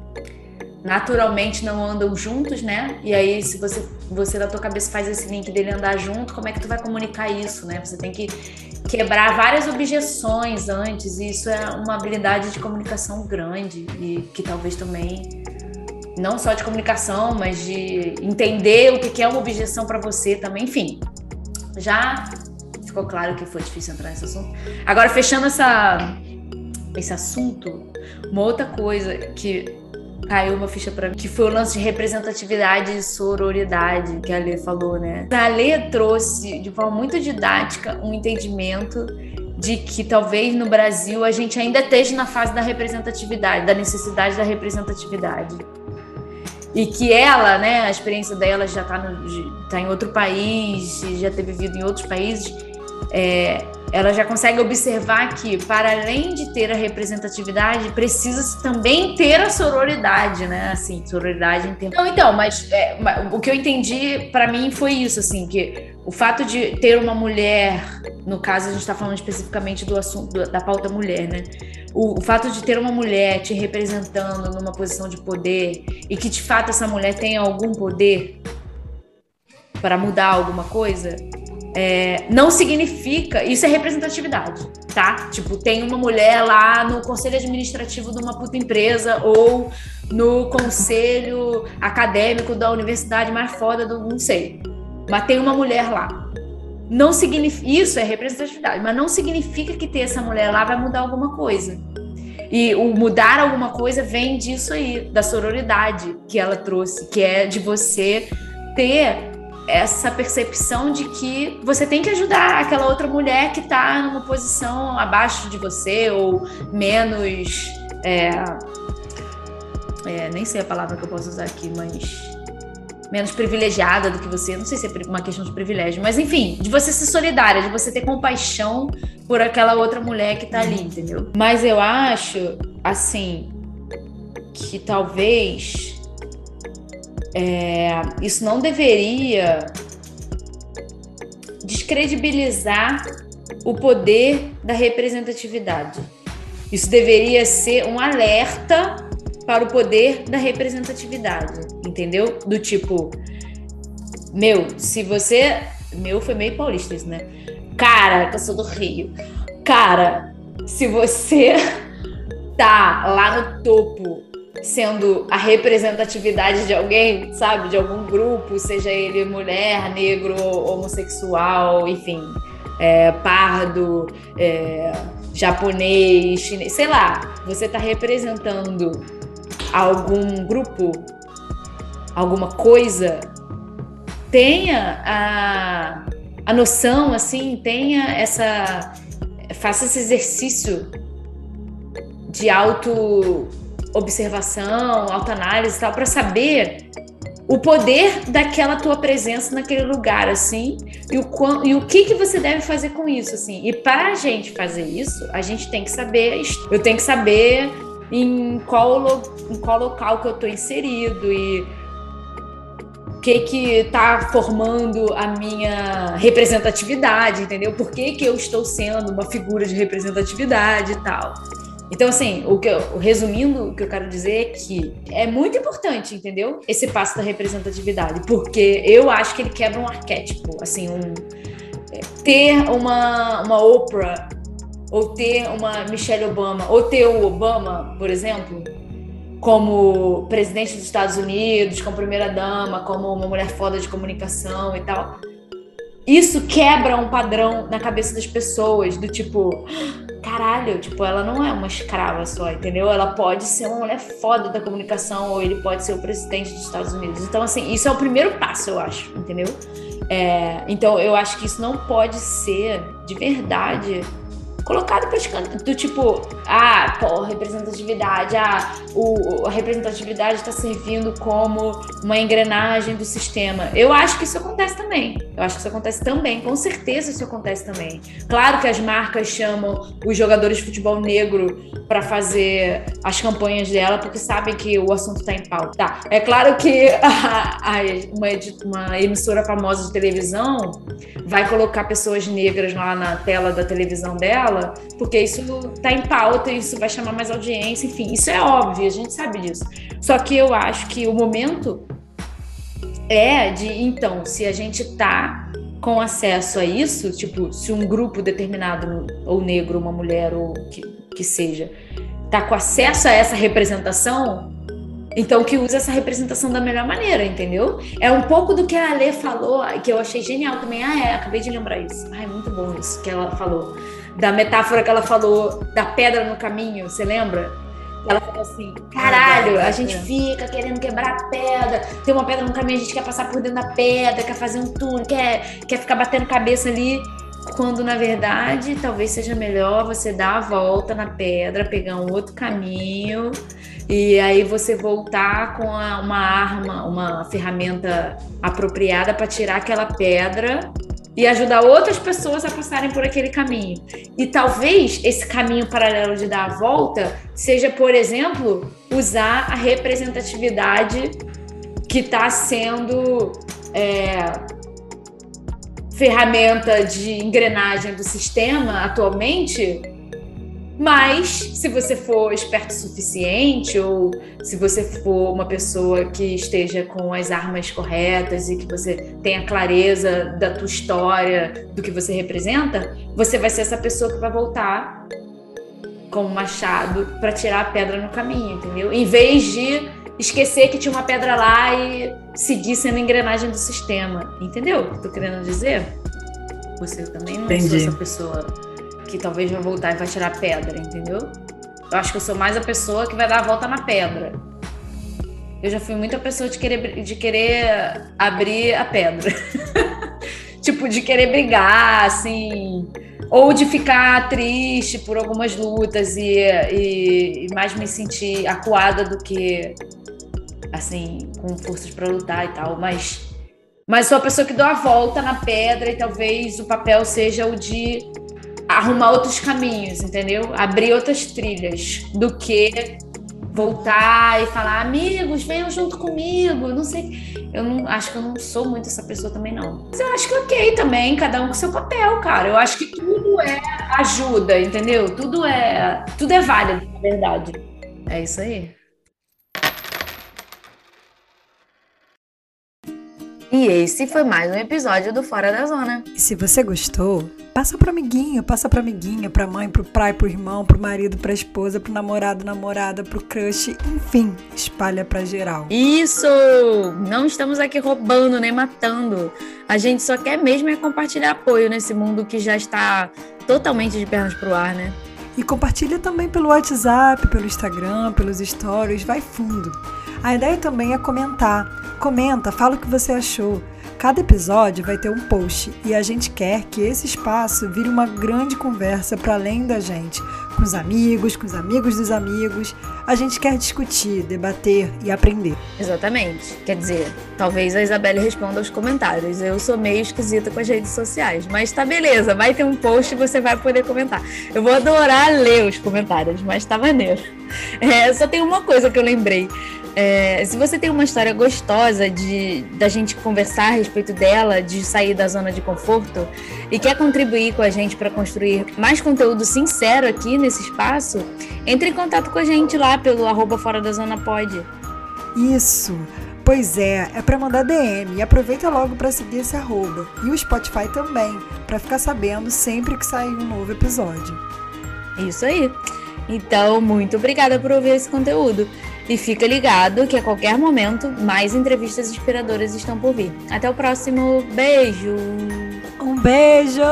naturalmente não andam juntos, né? E aí, se você, você da tua cabeça faz esse link dele andar junto, como é que tu vai comunicar isso, né? Você tem que quebrar várias objeções antes, e isso é uma habilidade de comunicação grande e que talvez também não só de comunicação, mas de entender o que é uma objeção para você também, enfim. Já ficou claro que foi difícil entrar nesse assunto. Agora fechando essa esse assunto, uma outra coisa que caiu uma ficha para mim, que foi o lance de representatividade e sororidade que a Lê falou, né? A Lê trouxe de forma muito didática um entendimento de que talvez no Brasil a gente ainda esteja na fase da representatividade, da necessidade da representatividade. E que ela, né, a experiência dela já está tá em outro país, já ter vivido em outros países, é, ela já consegue observar que, para além de ter a representatividade, precisa também ter a sororidade, né? Assim, sororidade em tempo. Não, então, mas é, o que eu entendi para mim foi isso, assim, que o fato de ter uma mulher, no caso a gente está falando especificamente do assunto da pauta mulher, né? O, o, fato de ter uma mulher te representando numa posição de poder e que de fato essa mulher tenha algum poder para mudar alguma coisa, é, não significa. Isso é representatividade, tá? Tipo, tem uma mulher lá no conselho administrativo de uma puta empresa ou no conselho acadêmico da universidade mais foda do. Não sei. Mas tem uma mulher lá. Não significa. Isso é representatividade, mas não significa que ter essa mulher lá vai mudar alguma coisa. E o mudar alguma coisa vem disso aí, da sororidade que ela trouxe, que é de você ter essa percepção de que você tem que ajudar aquela outra mulher que está numa posição abaixo de você ou menos. É, é, nem sei a palavra que eu posso usar aqui, mas menos privilegiada do que você. Não sei se é uma questão de privilégio, mas enfim, de você ser solidária, de você ter compaixão por aquela outra mulher que está ali, entendeu? Mas eu acho, assim, que talvez é, isso não deveria descredibilizar o poder da representatividade. Isso deveria ser um alerta para o poder da representatividade, entendeu? Do tipo, meu, se você. Meu foi meio paulista isso, né? Cara, que eu sou do Rio. Cara, se você tá lá no topo sendo a representatividade de alguém, sabe? De algum grupo, seja ele mulher, negro, homossexual, enfim, é, pardo, é, japonês, chinês, sei lá, você está representando algum grupo, alguma coisa, tenha a, a noção, assim, tenha essa. faça esse exercício de auto observação, autoanálise e tal, para saber o poder daquela tua presença naquele lugar, assim, e o, e o que, que você deve fazer com isso, assim. E para a gente fazer isso, a gente tem que saber, eu tenho que saber em qual, em qual local que eu estou inserido e o que que está formando a minha representatividade, entendeu? Por que, que eu estou sendo uma figura de representatividade e tal. Então, assim, o que eu, resumindo, o que eu quero dizer é que é muito importante, entendeu? Esse passo da representatividade, porque eu acho que ele quebra um arquétipo, assim, um é, ter uma, uma Oprah ou ter uma Michelle Obama ou ter o Obama, por exemplo, como presidente dos Estados Unidos, como primeira dama, como uma mulher foda de comunicação e tal. Isso quebra um padrão na cabeça das pessoas, do tipo, caralho, tipo, ela não é uma escrava só, entendeu? Ela pode ser uma mulher foda da comunicação ou ele pode ser o presidente dos Estados Unidos. Então, assim, isso é o primeiro passo, eu acho, entendeu? É, então, eu acho que isso não pode ser de verdade colocado praticamente do tipo, ah, pô, representatividade, ah, o, a representatividade está servindo como uma engrenagem do sistema. Eu acho que isso acontece também. Eu acho que isso acontece também, com certeza isso acontece também. Claro que as marcas chamam os jogadores de futebol negro para fazer as campanhas dela, porque sabem que o assunto está em pauta. Tá. É claro que a, a, uma, uma emissora famosa de televisão vai colocar pessoas negras lá na tela da televisão dela fala, porque isso está em pauta, isso vai chamar mais audiência, enfim, isso é óbvio, a gente sabe disso. Só que eu acho que o momento é de, então, se a gente está com acesso a isso, tipo, se um grupo determinado, ou negro, uma mulher, ou que, que seja, tá com acesso a essa representação, então, que usa essa representação da melhor maneira, entendeu? É um pouco do que a Alê falou, que eu achei genial também. Ah, é, acabei de lembrar isso. Ai, muito bom isso que ela falou da metáfora que ela falou da pedra no caminho, você lembra? Ela falou assim: caralho, a gente fica querendo quebrar a pedra, tem uma pedra no caminho, a gente quer passar por dentro da pedra, quer fazer um túnel, quer, quer ficar batendo cabeça ali. Quando na verdade talvez seja melhor você dar a volta na pedra, pegar um outro caminho e aí você voltar com a, uma arma, uma ferramenta apropriada para tirar aquela pedra e ajudar outras pessoas a passarem por aquele caminho. E talvez esse caminho paralelo de dar a volta seja, por exemplo, usar a representatividade que está sendo é, ferramenta de engrenagem do sistema atualmente mas, se você for esperto o suficiente, ou se você for uma pessoa que esteja com as armas corretas e que você tenha clareza da tua história, do que você representa, você vai ser essa pessoa que vai voltar com o machado para tirar a pedra no caminho, entendeu? Em vez de esquecer que tinha uma pedra lá e seguir sendo engrenagem do sistema, entendeu o que eu tô querendo dizer? Você também não é essa pessoa que talvez vai voltar e vai tirar pedra, entendeu? Eu acho que eu sou mais a pessoa que vai dar a volta na pedra. Eu já fui muita pessoa de querer, de querer abrir a pedra. tipo, de querer brigar, assim. Ou de ficar triste por algumas lutas e, e, e mais me sentir acuada do que, assim, com forças para lutar e tal. Mas, mas sou a pessoa que dou a volta na pedra e talvez o papel seja o de arrumar outros caminhos, entendeu? Abrir outras trilhas do que voltar e falar, amigos, venham junto comigo. Não sei, eu não acho que eu não sou muito essa pessoa também, não. Mas eu acho que ok também, cada um com seu papel, cara. Eu acho que tudo é ajuda, entendeu? Tudo é, tudo é válido, na verdade. É isso aí. E esse foi mais um episódio do Fora da Zona. E se você gostou, passa pro amiguinho, passa pra amiguinha, pra mãe, pro pai, pro irmão, pro marido, pra esposa, pro namorado, namorada, pro crush, enfim, espalha pra geral. Isso! Não estamos aqui roubando nem matando. A gente só quer mesmo é compartilhar apoio nesse mundo que já está totalmente de pernas pro ar, né? E compartilha também pelo WhatsApp, pelo Instagram, pelos stories, vai fundo. A ideia também é comentar. Comenta, fala o que você achou. Cada episódio vai ter um post e a gente quer que esse espaço vire uma grande conversa para além da gente, com os amigos, com os amigos dos amigos. A gente quer discutir, debater e aprender. Exatamente. Quer dizer, talvez a Isabelle responda aos comentários. Eu sou meio esquisita com as redes sociais, mas tá beleza, vai ter um post e você vai poder comentar. Eu vou adorar ler os comentários, mas tá maneiro. É, só tem uma coisa que eu lembrei. É, se você tem uma história gostosa de da gente conversar a respeito dela, de sair da zona de conforto e quer contribuir com a gente para construir mais conteúdo sincero aqui nesse espaço, entre em contato com a gente lá pelo arroba fora da zona pode. Isso. Pois é, é para mandar DM e aproveita logo para seguir esse arroba e o Spotify também, para ficar sabendo sempre que sair um novo episódio. Isso aí. Então, muito obrigada por ouvir esse conteúdo. E fica ligado que a qualquer momento mais entrevistas inspiradoras estão por vir. Até o próximo. Beijo! Um beijo!